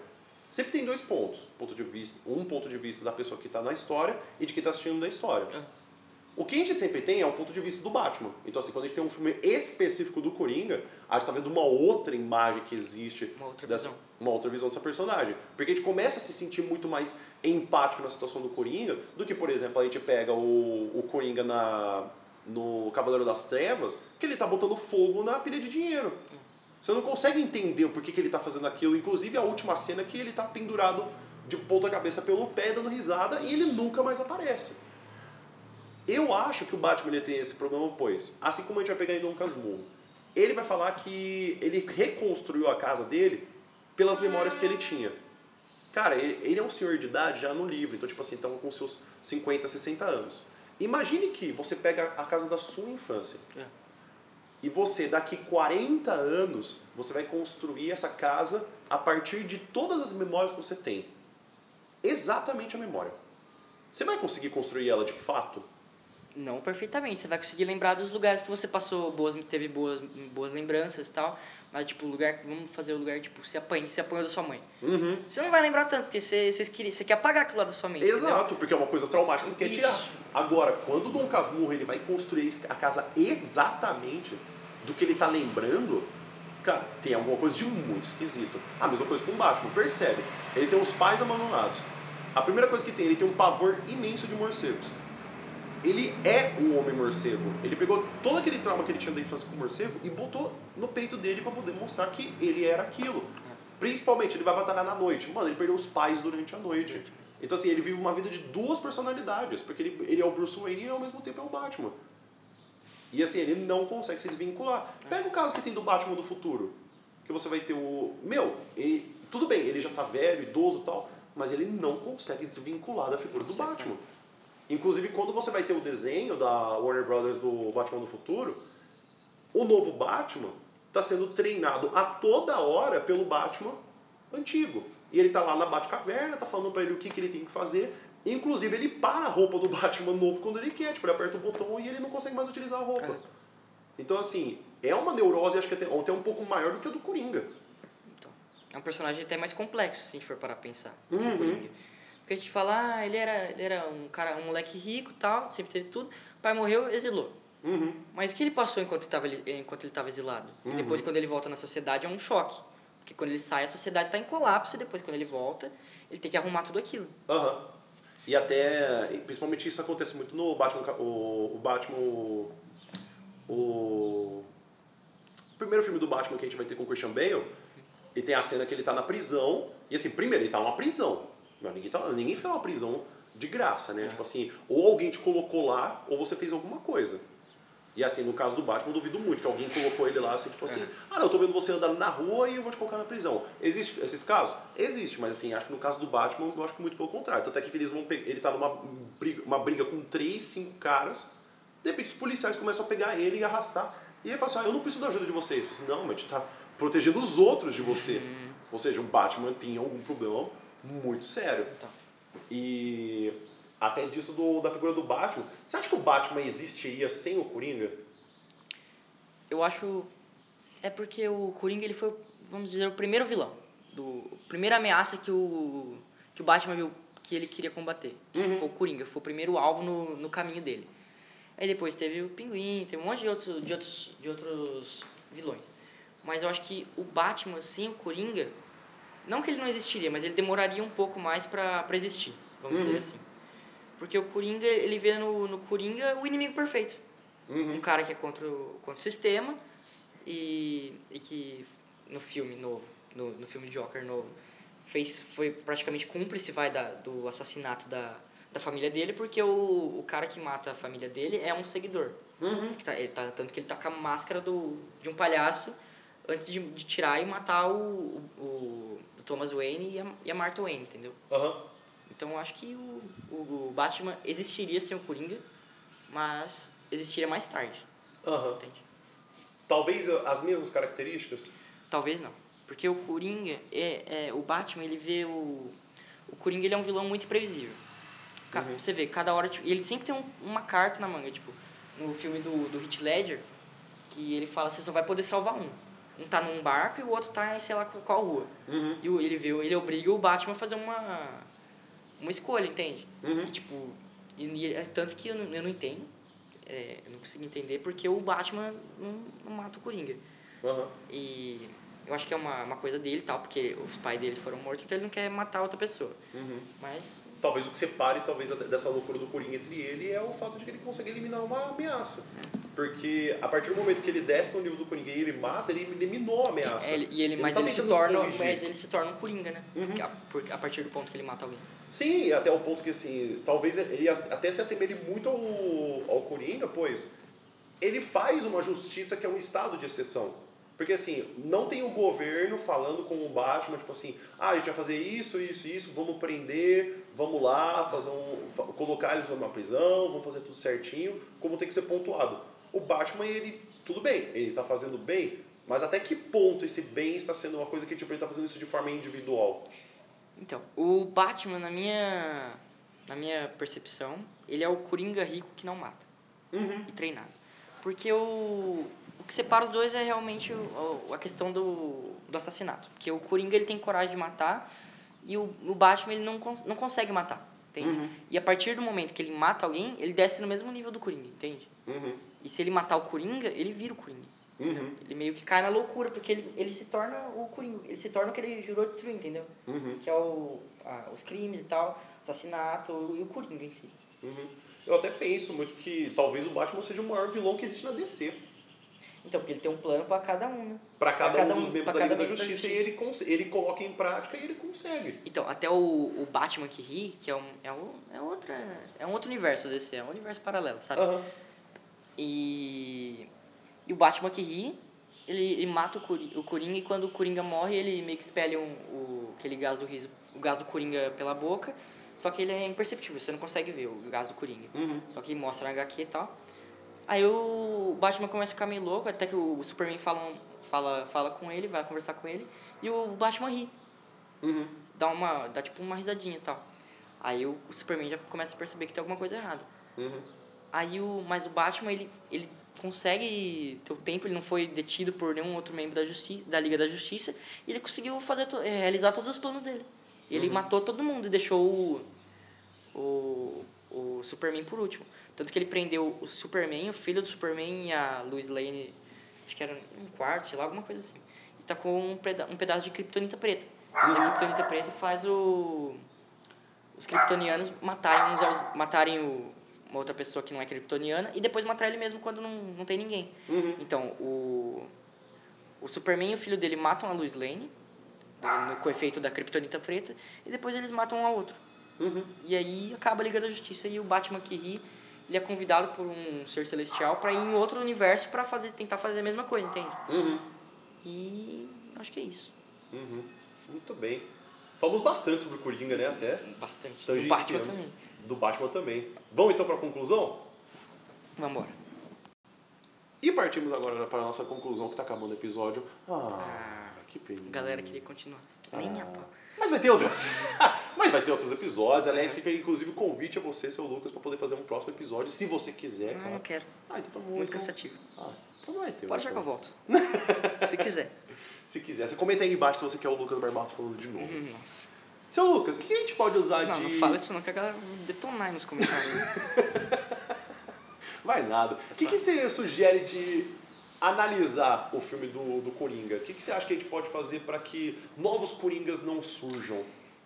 sempre tem dois pontos, ponto de vista, um ponto de vista da pessoa que está na história e de quem está assistindo da história. É. O que a gente sempre tem é o ponto de vista do Batman. Então, assim, quando a gente tem um filme específico do Coringa, a gente tá vendo uma outra imagem que existe. Uma outra dessa- visão. Uma outra visão dessa personagem. Porque a gente começa a se sentir muito mais empático na situação do Coringa do que, por exemplo, a gente pega o, o Coringa na, no Cavaleiro das Trevas, que ele tá botando fogo na pilha de dinheiro. Você não consegue entender o porquê que ele tá fazendo aquilo. Inclusive, a última cena que ele tá pendurado de ponta cabeça pelo pé, dando risada, e ele nunca mais aparece. Eu acho que o Batman tem esse problema, pois, assim como a gente vai pegar em Dom Casmurro, ele vai falar que ele reconstruiu a casa dele pelas memórias que ele tinha. Cara, ele, ele é um senhor de idade já no livro, então, tipo assim, estão com seus 50, 60 anos. Imagine que você pega a casa da sua infância É. e você, daqui 40 anos, você vai construir essa casa a partir de todas as memórias que você tem. Exatamente a memória. Você vai conseguir construir ela de fato? Não perfeitamente, você vai conseguir lembrar dos lugares que você passou, boas, teve boas, boas lembranças e tal, mas tipo, lugar, vamos fazer o lugar, tipo, você apanha, você apanhou da sua mãe. Uhum. Você não vai lembrar tanto, porque você, você, quer, você quer apagar aquilo lá da sua mente. entendeu? Exato, porque é uma coisa traumática que você quer tirar. Agora, quando o Dom Casmurro ele vai construir a casa exatamente do que ele tá lembrando, cara, tem alguma coisa de muito esquisito. A mesma coisa com o Batman, percebe? Ele tem os pais abandonados. A primeira coisa que tem, ele tem um pavor imenso de morcegos. Ele é um homem morcego. Ele pegou todo aquele trauma que ele tinha da infância com o morcego e botou no peito dele para poder mostrar que ele era aquilo. Principalmente, ele vai batalhar na noite. Mano, ele perdeu os pais durante a noite. Então, assim, ele vive uma vida de duas personalidades, porque ele, ele é o Bruce Wayne e ao mesmo tempo é o Batman. E assim, ele não consegue se desvincular. Pega o caso que tem do Batman do futuro. Que você vai ter o. Meu, ele, tudo bem, ele já tá velho, idoso e tal, mas ele não consegue desvincular da figura do Batman. Inclusive, quando você vai ter o desenho da Warner Brothers do Batman do futuro, o novo Batman está sendo treinado a toda hora pelo Batman antigo. E ele tá lá na Batcaverna, tá falando pra ele o que, que ele tem que fazer. Inclusive, ele para a roupa do Batman novo quando ele quer. Tipo, ele aperta o botão e ele não consegue mais utilizar a roupa. É. Então, assim, é uma neurose, acho que até, até um pouco maior do que a do Coringa. Então, é um personagem até mais complexo, se a gente for parar pra pensar. Uhum. Porque a gente fala, ah, ele era, ele era um cara, um moleque rico e tal, sempre teve tudo. O pai morreu, exilou. Uhum. Mas o que ele passou enquanto ele estava exilado? Uhum. E depois, quando ele volta na sociedade, é um choque. Porque quando ele sai, a sociedade está em colapso, e depois, quando ele volta, ele tem que arrumar tudo aquilo. Aham. E até, principalmente isso acontece muito no Batman, o, o Batman, o, o primeiro filme do Batman que a gente vai ter com o Christian Bale, e tem a cena que ele tá na prisão, e assim, primeiro, ele tá numa prisão, Não, ninguém, tá, ninguém fica numa prisão de graça, né? Tipo assim, ou alguém te colocou lá, ou você fez alguma coisa. E assim, no caso do Batman, eu duvido muito que alguém colocou ele lá, assim, tipo assim, ah não, eu tô vendo você andando na rua e eu vou te colocar na prisão. Existe esses casos? Existe, mas assim, acho que no caso do Batman, eu acho que muito pelo contrário. Tanto é que eles vão ele tá numa briga, uma briga com três, cinco caras, de repente os policiais começam a pegar ele e arrastar. E ele fala assim, ah, eu não preciso da ajuda de vocês. Eu assim, não, mas a gente tá protegendo os outros de você. Ou seja, o Batman tinha algum problema muito sério. Então. E até disso do, da figura do Batman. Você acha que o Batman existiria sem o Coringa? Eu acho. É porque o Coringa ele foi, vamos dizer, o primeiro vilão. Do, a primeira ameaça que o, que o Batman viu que ele queria combater. Que Uhum. foi o Coringa, foi o primeiro alvo no, no caminho dele. Aí depois teve o Pinguim, teve um monte de outros, de outros, de outros vilões. Mas eu acho que o Batman sem o Coringa, não que ele não existiria, mas ele demoraria um pouco mais pra, pra existir, vamos Uhum. dizer assim. Porque o Coringa, ele vê no, no Coringa o inimigo perfeito um cara que é contra o, contra o sistema e, e que no filme novo, no, no filme Joker novo, fez, foi praticamente cúmplice vai, da, do assassinato da, da família dele, porque o, o cara que mata a família dele é um seguidor. Uhum. Que tá, ele tá, tanto que ele tá com a máscara do, de um palhaço antes de, de tirar e matar o, o, o Thomas Wayne e a, e a Martha Wayne, entendeu? Aham. Então eu acho que o, o, o Batman existiria sem o Coringa, mas existiria mais tarde, Aham. entende? Talvez as mesmas características? Talvez não. Porque o Coringa, é, é, o Batman, ele vê o... O Coringa, ele é um vilão muito imprevisível. Uhum. Você vê, cada hora... Tipo, ele sempre tem um- uma carta na manga, tipo... No filme do, do Heath Ledger, que ele fala, você só vai poder salvar um. Um tá num barco e o outro tá em sei lá qual- rua. Uhum. E ele vê, ele obriga o Batman a fazer uma... Uma escolha, entende? Uhum. E, tipo... E, é tanto que eu não, eu não entendo. é, eu não consigo entender porque o Batman não, não mata o Coringa. Aham. E eu acho que é uma, uma coisa dele tal, porque os pais dele foram mortos, então ele não quer matar outra pessoa. Uhum. Mas, Talvez o que separe talvez dessa loucura do Coringa entre ele é o fato de que ele consegue eliminar uma ameaça. Porque a partir do momento que ele desce no nível do Coringa e ele mata, ele eliminou a ameaça. é, ele, e ele, mas tá ele se torna, corrigir. mas ele se torna um coringa, né? Uhum. A, a partir do ponto que ele mata alguém. Sim, até o ponto que assim, talvez ele até se assemelhe muito ao, ao Coringa, pois ele faz uma justiça que é um estado de exceção. Porque assim, não tem o governo falando com o Batman, tipo assim, ah, a gente vai fazer isso, isso, isso, vamos prender, vamos lá, fazer um, colocar eles numa prisão, vamos fazer tudo certinho, como tem que ser pontuado. O Batman, ele, tudo bem, ele está fazendo bem, mas até que ponto esse bem está sendo uma coisa que tipo, ele está fazendo isso de forma individual? Então, o Batman, na minha, na minha percepção, ele é o coringa rico que não mata. Uhum. E treinado. Porque o, o que separa os dois é realmente o, a questão do, do assassinato. Porque o Coringa ele tem coragem de matar e o, o Batman ele não, cons- não consegue matar. Entende? Uhum. E a partir do momento que ele mata alguém, ele desce no mesmo nível do Coringa, entende? Uhum. E se ele matar o Coringa, ele vira o Coringa. Uhum. Ele meio que cai na loucura, porque ele, ele se torna o Coringa. Ele se torna o que ele jurou destruir, entendeu? Uhum. Que é o, a- os crimes e tal, assassinato e o Coringa em si. Uhum. Eu até penso muito que talvez o Batman seja o maior vilão que existe na DC. Então, porque ele tem um plano para cada um, né? Pra cada, cada um dos um- membros da Liga da Justiça, e ele, ele coloca em prática e ele consegue. Então, até o, o Batman que ri, que é um, é, um, é, outra, é um outro universo desse, é um universo paralelo, sabe? Aham. E, e o Batman que ri, ele, ele mata o, Cori- o Coringa e quando o Coringa morre, ele meio que espelha um, o, aquele gás do riso, o gás do Coringa pela boca, só que ele é imperceptível, você não consegue ver o gás do Coringa. Uhum. Só que mostra na HQ e tal. Aí o Batman começa a ficar meio louco, até que o Superman fala, fala, fala com ele, vai conversar com ele, e o Batman ri. Uhum. dá uma dá tipo uma risadinha e tal. Aí o, o Superman já começa a perceber que tem alguma coisa errada. Uhum. Aí o mas o Batman ele ele consegue ter o tempo, ele não foi detido por nenhum outro membro da justiça, da Liga da Justiça, e ele conseguiu fazer to- eh, realizar todos os planos dele. Ele matou todo mundo e deixou o, o o Superman por último. Tanto que ele prendeu o Superman, o filho do Superman e a Lois Lane, acho que era um quarto, sei lá, alguma coisa assim. E tá com um, peda um pedaço de kryptonita preta. E a kryptonita preta faz o os kryptonianos matarem uns aos, matarem o, uma outra pessoa que não é kryptoniana e depois matar ele mesmo quando não, não tem ninguém. Uhum. Então, o o Superman e o filho dele matam a Lois Lane no, com o efeito da Kryptonita preta, e depois eles matam um ao outro. Uhum. E aí acaba a Liga da Justiça e o Batman que ri, ele é convidado por um ser celestial para ir em outro universo para fazer, tentar fazer a mesma coisa, entende? Uhum. E acho que é isso. Uhum. Muito bem. Falamos bastante sobre o Coringa, né? Até. Bastante. Então, o já Batman também. Do Batman também. Vamos então para a conclusão? Vamos embora. E partimos agora para a nossa conclusão, que está acabando o episódio. Ah, que pena. A galera queria continuar. Nem a pau. Mas vai ter outros. Mas vai ter outros episódios. Aliás, fica inclusive o convite a você, seu Lucas, para poder fazer um próximo episódio, se você quiser. Não, cara. não quero. Ah, então tá bom. Muito então... cansativo. Ah, então vai ter. Pode já que eu volto. Se quiser. Se quiser. Você comenta aí embaixo se você quer o Lucas Barbato falando de novo. Hum, Nossa. Seu Lucas, o que a gente pode usar Não, de. não fala isso não, que a galera detonar aí nos comentários. Vai nada. O que, que você sugere de analisar o filme do, do Coringa? O que, que você acha que a gente pode fazer para que novos Coringas não surjam?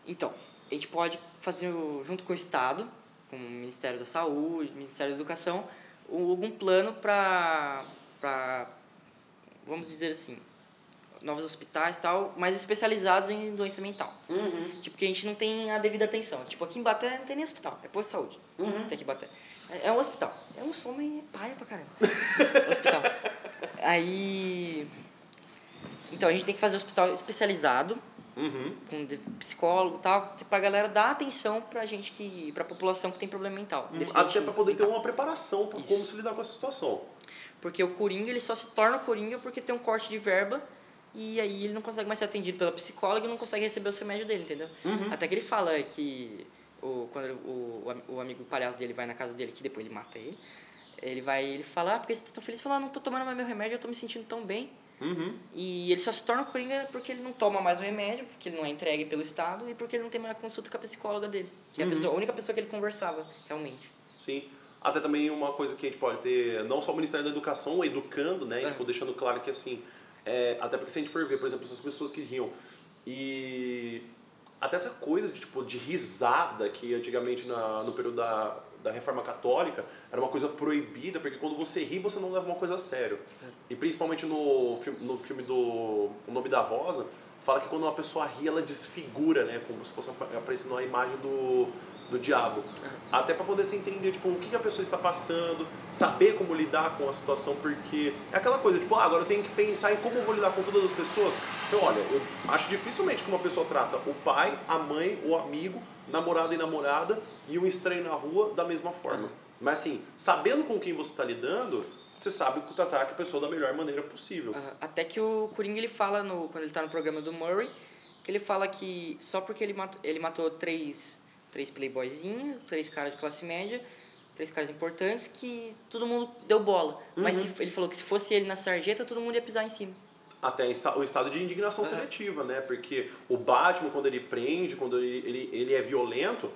Então, a gente pode fazer, junto com o Estado, com o Ministério da Saúde, Ministério da Educação, um- algum plano para, vamos dizer assim, novos hospitais e tal, mais especializados em doença mental. Uhum. Tipo, que a gente não tem a devida atenção. Tipo, aqui em Baté não tem nem hospital, é posto de saúde. Uhum. Tem aqui em Baté. É, é um hospital. É um som meio paia pra caramba. hospital. Aí... Então, a gente tem que fazer hospital especializado, Uhum. com psicólogo e tal, pra galera dar atenção pra gente que. pra população que tem problema mental. deficiente Até para poder ter mental. uma preparação para Isso. como se lidar com essa situação. Porque o Coringa, ele só se torna Coringa porque tem um corte de verba e aí ele não consegue mais ser atendido pela psicóloga e não consegue receber os remédios dele, entendeu? Uhum. Até que ele fala que o, quando o, o amigo palhaço dele vai na casa dele, que depois ele mata ele, ele vai, ele fala, ah, porque você tá tão feliz? Ele fala, ah, não tô tomando mais meu remédio, eu tô me sentindo tão bem. Uhum. E ele só se torna Coringa porque ele não toma mais o remédio, porque ele não é entregue pelo Estado e porque ele não tem mais consulta com a psicóloga dele. Que é a, Uhum. pessoa, a única pessoa que ele conversava, realmente. Sim. Até também uma coisa que a gente pode ter, não só o Ministério da Educação educando, né? É. Tipo, deixando claro que assim, é, até porque se a gente for ver, por exemplo, essas pessoas que riam e até essa coisa de tipo de risada que antigamente na, no período da, da reforma católica era uma coisa proibida porque quando você ri você não leva uma coisa a sério. E principalmente no, no filme do O Nome da Rosa fala que quando uma pessoa ri ela desfigura né? Como se fosse apa- aparecendo a imagem do, do diabo. Até para poder se entender tipo o que, que a pessoa está passando saber como lidar com a situação porque é aquela coisa tipo ah, agora eu tenho que pensar em como eu vou lidar com todas as pessoas. Então olha eu acho dificilmente que uma pessoa trata o pai a mãe o amigo namorado e namorada e um estranho na rua da mesma forma mas assim sabendo com quem você está lidando você sabe tratar a pessoa da melhor maneira possível até que o Coringa ele fala, no, quando ele tá no programa do Murray, que ele fala que só porque ele matou, ele matou três, três playboyzinhos, três caras de classe média, três caras importantes, que todo mundo deu bola. Mas se- ele falou que se fosse ele na sarjeta, todo mundo ia pisar em cima. Até o estado de indignação Aham. seletiva, né? Porque o Batman, quando ele prende, quando ele, ele, ele é violento,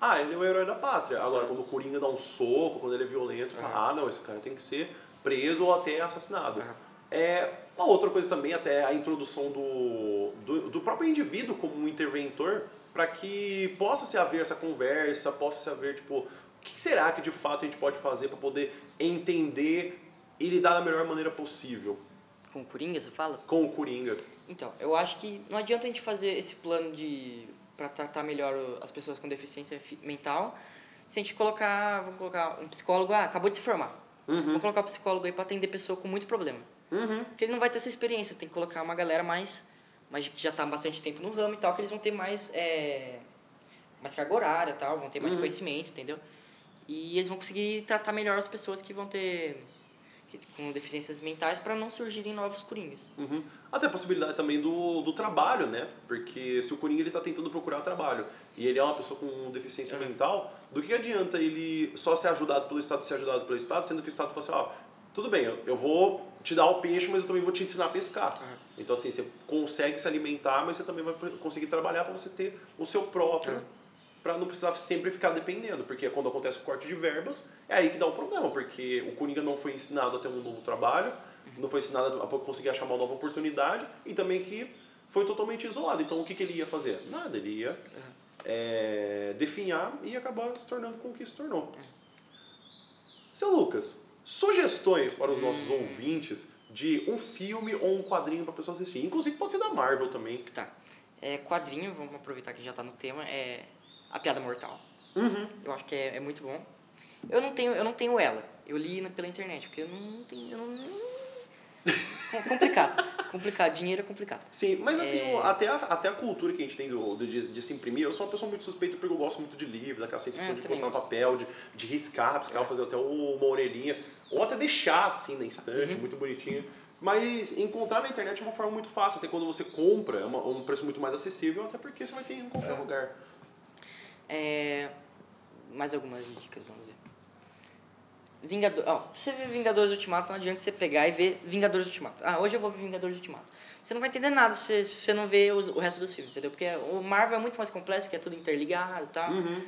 ah, ele é o herói da pátria. Agora, quando o Coringa dá um soco, quando ele é violento, fala, ah, não, esse cara tem que ser preso ou até assassinado. É uma outra coisa também, até a introdução do, do, do próprio indivíduo como um interventor, para que possa se haver essa conversa, possa se haver, tipo, o que será que de fato a gente pode fazer para poder entender e lidar da melhor maneira possível Com o Coringa, você fala? com o Coringa. Então, eu acho que não adianta a gente fazer esse plano de para tratar melhor as pessoas com deficiência fi- mental se a gente colocar, vamos colocar um psicólogo, ah, acabou de se formar. Uhum. Vamos colocar o psicólogo aí para atender pessoa com muito problema. Uhum. Porque ele não vai ter essa experiência, tem que colocar uma galera mais, mais que já está há bastante tempo no ramo e tal, que eles vão ter mais é, mais carga horária, e tal, vão ter mais Uhum. conhecimento, entendeu? E eles vão conseguir tratar melhor as pessoas que vão ter com deficiências mentais para não surgirem novos coringas. Uhum. Até a possibilidade também do, do trabalho, né? Porque se o Coringa ele tá tentando procurar trabalho e ele é uma pessoa com deficiência Uhum. mental, do que adianta ele só ser ajudado pelo Estado, ser ajudado pelo Estado, sendo que o Estado fala assim, ó, tudo bem, eu, eu vou te dar o peixe, mas eu também vou te ensinar a pescar. Uhum. Então assim, você consegue se alimentar, mas você também vai conseguir trabalhar para você ter o seu próprio, Uhum. Para não precisar sempre ficar dependendo, porque quando acontece o corte de verbas, é aí que dá o problema, porque o Coringa não foi ensinado a ter um novo trabalho, não foi ensinado a conseguir achar uma nova oportunidade e também que foi totalmente isolado. Então o que, que ele ia fazer? Nada, ele ia é, definhar e acabar se tornando com o que se tornou. Seu Lucas, sugestões para os nossos ouvintes de um filme ou um quadrinho para pessoa assistir. Inclusive pode ser da Marvel também. Tá. É, quadrinho, vamos aproveitar que já tá no tema, é A Piada Mortal. Uhum. Eu acho que é, é muito bom. Eu não tenho, eu não tenho ela. Eu li na- pela internet, porque eu não tenho. Eu não... É complicado. complicado. Dinheiro é complicado. Sim, mas assim, É. até, a, até a cultura que a gente tem do, do- de, de se imprimir, eu sou uma pessoa muito suspeita porque eu gosto muito de livro, daquela sensação É, de postar no papel, de, de riscar, riscar, fazer até uma orelhinha, ou até deixar assim na estante, Uhum. muito bonitinho. Mas encontrar na internet é uma forma muito fácil, até quando você compra, é uma- um preço muito mais acessível, até porque você vai ter em qualquer lugar. É, mais algumas dicas, vamos ver. Vingador, ó, você ver Vingadores Ultimato, não adianta você pegar e ver Vingadores Ultimato. Ah, hoje eu vou ver Vingadores Ultimato. Você não vai entender nada se, se você não ver os- o resto dos filmes, entendeu? Porque o Marvel é muito mais complexo, que é tudo interligado e tal. Uhum.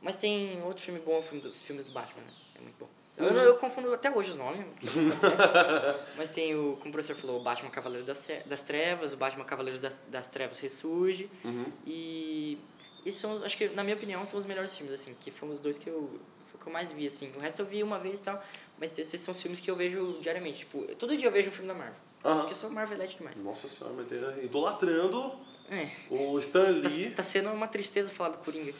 Mas tem outro filme bom, filme do, filmes do Batman, né? É muito bom. Eu, Uhum. não- eu confundo até hoje os nomes. Mas tem o, como o professor falou, o Batman Cavaleiro das, das Trevas, o Batman Cavaleiro das, das Trevas ressurge. Uhum. E esses são, acho que, na minha opinião, são os melhores filmes, assim, que foram os dois que eu, que eu mais vi, assim. O resto eu vi uma vez e tal, mas esses são os filmes que eu vejo diariamente. Tipo, todo dia eu vejo um filme da Marvel. Aham. Porque eu sou Marvelete demais. Nossa senhora, mas tem- idolatrando É, o Stan tá, Lee. tá sendo uma tristeza falar do Coringa.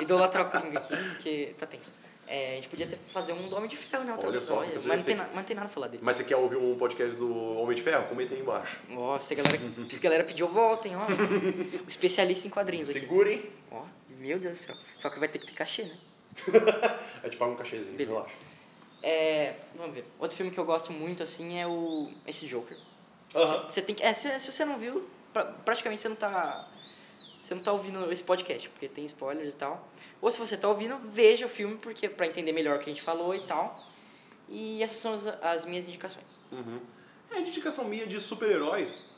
Idolatrar o Coringa aqui, porque tá tenso. É, a gente podia até fazer um do Homem de Ferro, né? outra Olha só, mas, não tem, mas não tem nada pra falar dele. Mas você quer ouvir um podcast do Homem de Ferro? Comenta aí embaixo. Nossa, se a galera, a galera pediu, voltem, ó. O especialista em quadrinhos aqui. Segurem. Ó, meu Deus do céu. Só que vai ter que ter cachê, né? A gente paga um cachezinho, Beleza. relaxa. É, vamos ver. Outro filme que eu gosto muito, assim, é o... Esse Joker. Você tem que... É, se, se você não viu, pra- praticamente você não tá... Você não tá ouvindo esse podcast, porque tem spoilers e tal. Ou se você tá ouvindo, veja o filme, porque pra entender melhor o que a gente falou e tal. E essas são as, as minhas indicações. Uhum. É, de indicação minha de super-heróis,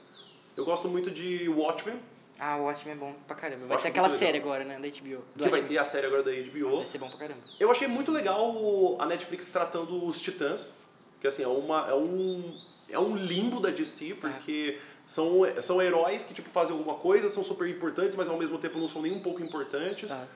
eu gosto muito de Watchmen, Ah, o Watchmen é bom pra caramba. Vai Acho ter aquela série agora, né, da HBO. Do que vai Watchmen. ter a série agora da HBO. Vai ser bom pra caramba. Eu achei muito legal a Netflix tratando os Titãs, que assim, é, uma, é, um, é um limbo da DC, porque são, são heróis que tipo, fazem alguma coisa, são super importantes, mas ao mesmo tempo não são nem um pouco importantes. Tá.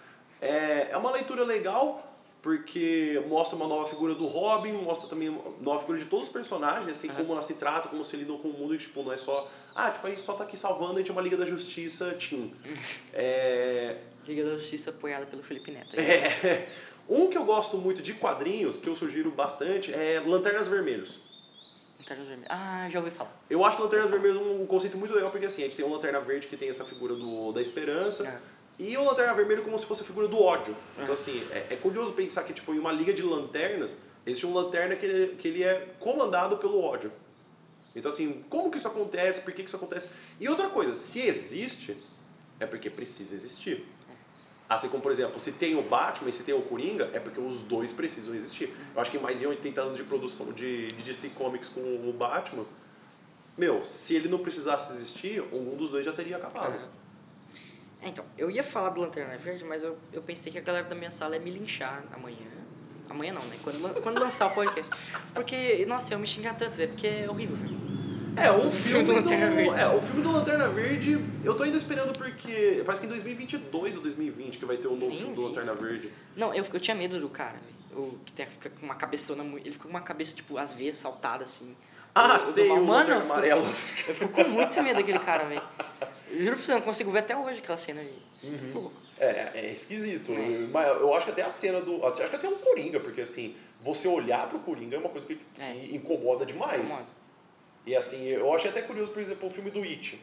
É, é uma leitura legal, porque mostra uma nova figura do Robin, mostra também uma nova figura de todos os personagens, assim, como ela se trata, como se lidam com o mundo, e tipo, não é só, ah, tipo, a gente só tá aqui salvando, a gente é uma Liga da Justiça, Team. é, Liga da Justiça apoiada pelo Felipe Neto. é, um que eu gosto muito de quadrinhos, que eu sugiro bastante, é Lanternas Vermelhos. Lanternas Vermelhas. Ah, já ouvi falar. Eu acho Lanternas Vermelhas um conceito muito legal, porque assim, a gente tem o Lanterna Verde que tem essa figura do, da esperança, É. e o Lanterna Vermelho como se fosse a figura do ódio. Então assim, é, é curioso pensar que tipo, em uma liga de lanternas, existe um lanterna que ele, que ele é comandado pelo ódio. Então assim, como que isso acontece, por que que isso acontece? E outra coisa, se existe, é porque precisa existir. Assim como, por exemplo, se tem o Batman e se tem o Coringa, é porque os dois precisam existir. Eu acho que mais de 80 anos de produção de, de DC Comics com o Batman, meu, se ele não precisasse existir, algum dos dois já teria acabado. É, então, eu ia falar do Lanterna Verde, mas eu, eu pensei que a galera da minha sala ia me linchar amanhã. Amanhã não, né? Quando, quando lançar o podcast. Porque, nossa, eu me xingar tanto, velho, porque é horrível, velho. É, o O filme, filme do, Lanterna Verde. É, o filme do Lanterna Verde, eu tô ainda esperando porque parece que em 2022 ou 2020 que vai ter o novo Nem filme do. Lanterna Verde. Não, eu, eu tinha medo do cara, velho. O que tem- fica com uma cabeçona muito. Ele fica com uma cabeça, tipo, às vezes saltada assim. Ah, sei, o Mano, eu fico-. Eu fico com muito medo daquele cara, velho. Juro pra você, eu não consigo ver até hoje aquela cena ali. Isso é louco. É, é esquisito. É. Mas eu acho que até a cena do. Acho que até o Coringa, porque assim, você olhar pro Coringa é uma coisa que, que É. incomoda demais. Incomoda. E assim, eu achei até curioso, por exemplo, o filme do It.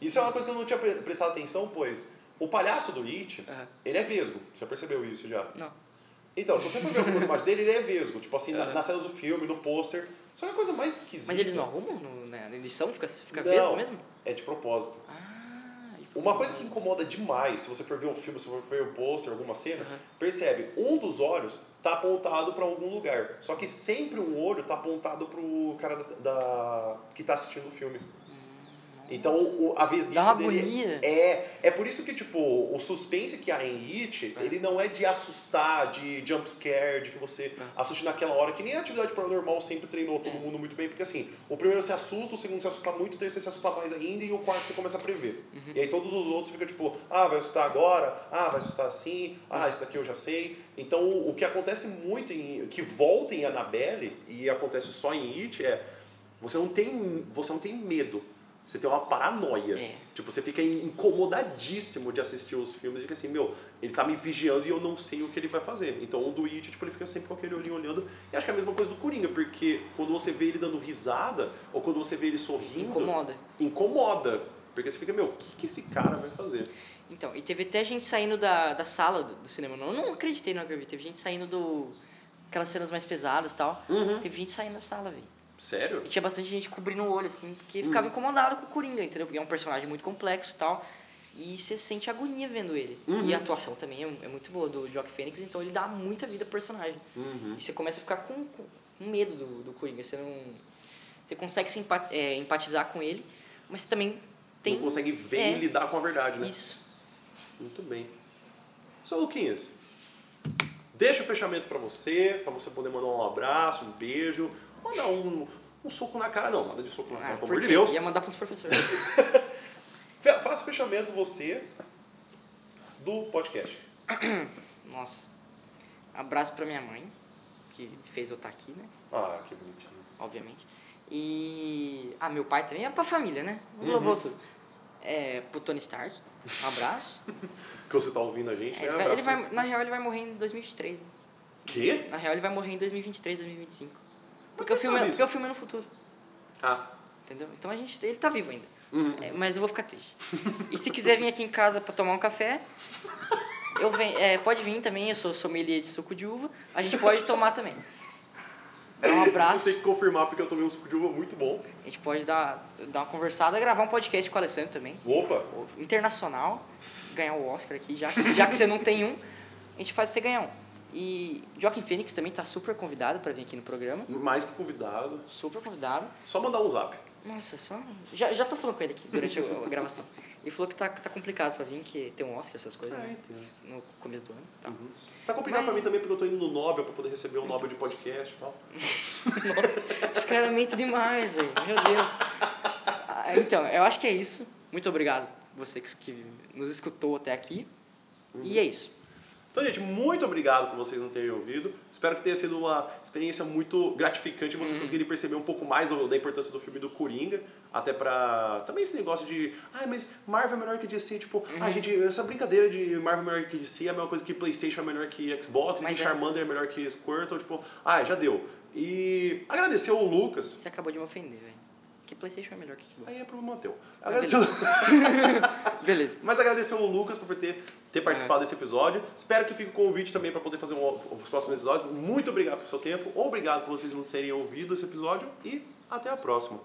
Isso é uma coisa que eu não tinha pre- prestado atenção, pois o palhaço do It, Aham. ele é vesgo. Você percebeu isso já? Não. Então, se você for ver algumas imagens dele, ele é vesgo. Tipo assim, Aham. nas cenas do filme, no pôster. Só que a coisa mais esquisita. Mas eles não arrumam no, na edição? Fica, fica Não, vesgo mesmo? É de propósito. Ah, de Uma coisa que incomoda demais, se você for ver um filme, se você for ver um pôster, algumas cenas, Uhum. percebe, um dos olhos tá apontado para algum lugar. Só que sempre um olho tá apontado pro cara da, da- que tá assistindo o filme. Então o, a vesguice Dá uma dele agonia. é é por isso que tipo o suspense que há em It É. ele não é de assustar de jump scare de que você É. assuste naquela hora que nem a atividade paranormal sempre treinou todo mundo muito bem porque assim o primeiro você assusta o segundo você assusta muito o terceiro você assusta mais ainda e o quarto você começa a prever Uhum. e aí todos os outros ficam tipo ah vai assustar agora ah vai assustar assim ah isso daqui eu já sei então o, o que acontece muito em que volta em Annabelle e acontece só em It é você não tem você não tem medo Você tem uma paranoia. É. Tipo, você fica incomodadíssimo de assistir os filmes e fica assim, meu, ele tá me vigiando e eu não sei o que ele vai fazer. Então o do It, tipo, ele fica sempre com aquele olhinho olhando. E acho que é a mesma coisa do Coringa, porque quando você vê ele dando risada, ou quando você vê ele sorrindo. Incomoda. Incomoda. Porque você fica, meu, o que, que esse cara vai fazer? Então, e teve até gente saindo da, da sala do, do cinema. Não, eu não acreditei no que eu vi. Teve gente saindo do. aquelas cenas mais pesadas e tal. Uhum. Teve gente saindo da sala, velho. Sério? E tinha bastante gente cobrindo o olho, assim, porque ficava incomodado com o Coringa, entendeu? Porque é um personagem muito complexo e tal. E você sente agonia vendo ele. Uhum. E a atuação também é, é muito boa do Joaquin Phoenix, então ele dá muita vida pro personagem. Uhum. E você começa a ficar com, com, com medo do, do Coringa. Você não. Você consegue se empat, é, empatizar com ele, mas você também tem. Não consegue ver é, e lidar com a verdade, né? Isso. Muito bem. Seu Luquinhas, deixa o fechamento pra você, pra você poder mandar um abraço, um beijo, mandar um, um soco na cara, não, nada de soco na cara, Ah, pelo amor de Deus. Ia mandar pros professores. Fe- Faça o fechamento você do podcast. Nossa. Abraço pra minha mãe, que fez eu estar aqui, né? Ah, que bonitinho. Obviamente. E. Ah, meu pai também é pra família, né? Uhum. Englobou tudo. É, pro Tony Stark, um abraço. Que você tá ouvindo a gente, É, ele vai, ele vai- na real, ele vai morrer em 2023. Né? Quê? Na real, ele vai morrer em 2023, 2025. Por Porque, que o filme, porque o filme é no futuro, Ah. entendeu? Então a gente, ele tá vivo ainda. Uhum. É, mas eu vou ficar triste. E se quiser vir aqui em casa pra tomar um café, eu venho, é, pode vir também, eu sou sommelier de suco de uva, a gente pode tomar também. Dá um abraço. Você tem que confirmar porque eu tomei um suco de uva muito bom. A gente pode dar, dar uma conversada, gravar um podcast com o Alessandro também. Opa! Internacional, ganhar o Oscar aqui, já que, já que você não tem um, a gente faz você ganhar um. E Joaquim Phoenix também tá super convidado para vir aqui no programa. Mais que convidado. Super convidado. Só mandar um zap. Nossa, só. Já, já tô falando com ele aqui durante a, gravação. Ele falou que tá, tá complicado pra vir, que tem um Oscar, essas coisas, É, né? No começo do ano. Tá. Uhum. Tá complicado Mas- pra mim também porque eu tô indo no Nobel pra poder receber um Nobel de podcast e tal. Esse cara mente demais, velho. Meu Deus. Ah, Então, eu acho que é isso. Muito obrigado você que, que nos escutou até aqui. E é isso. Então, gente, muito obrigado por vocês não terem ouvido. Espero que tenha sido uma experiência muito gratificante e vocês Uhum. conseguirem perceber um pouco mais da importância do filme do Coringa. Até pra. Também esse negócio de. Ai, mas Marvel é melhor que DC. Tipo, Uhum. ai, gente, essa brincadeira de Marvel é melhor que DC é a mesma coisa que PlayStation é melhor que Xbox Mas e é. Charmander é melhor que Squirtle. Tipo, ai, já deu. E agradecer o Lucas. Você acabou de me ofender, velho. Que Playstation é melhor que Xbox. Aí é problema teu. Ah, Agradecer, Beleza. Mas agradecer o Lucas por ter, ter É. participado desse episódio. Espero que fique o convite também para poder fazer um- os próximos episódios. Muito obrigado pelo seu tempo. Obrigado por vocês não terem ouvido esse episódio. E até a próxima.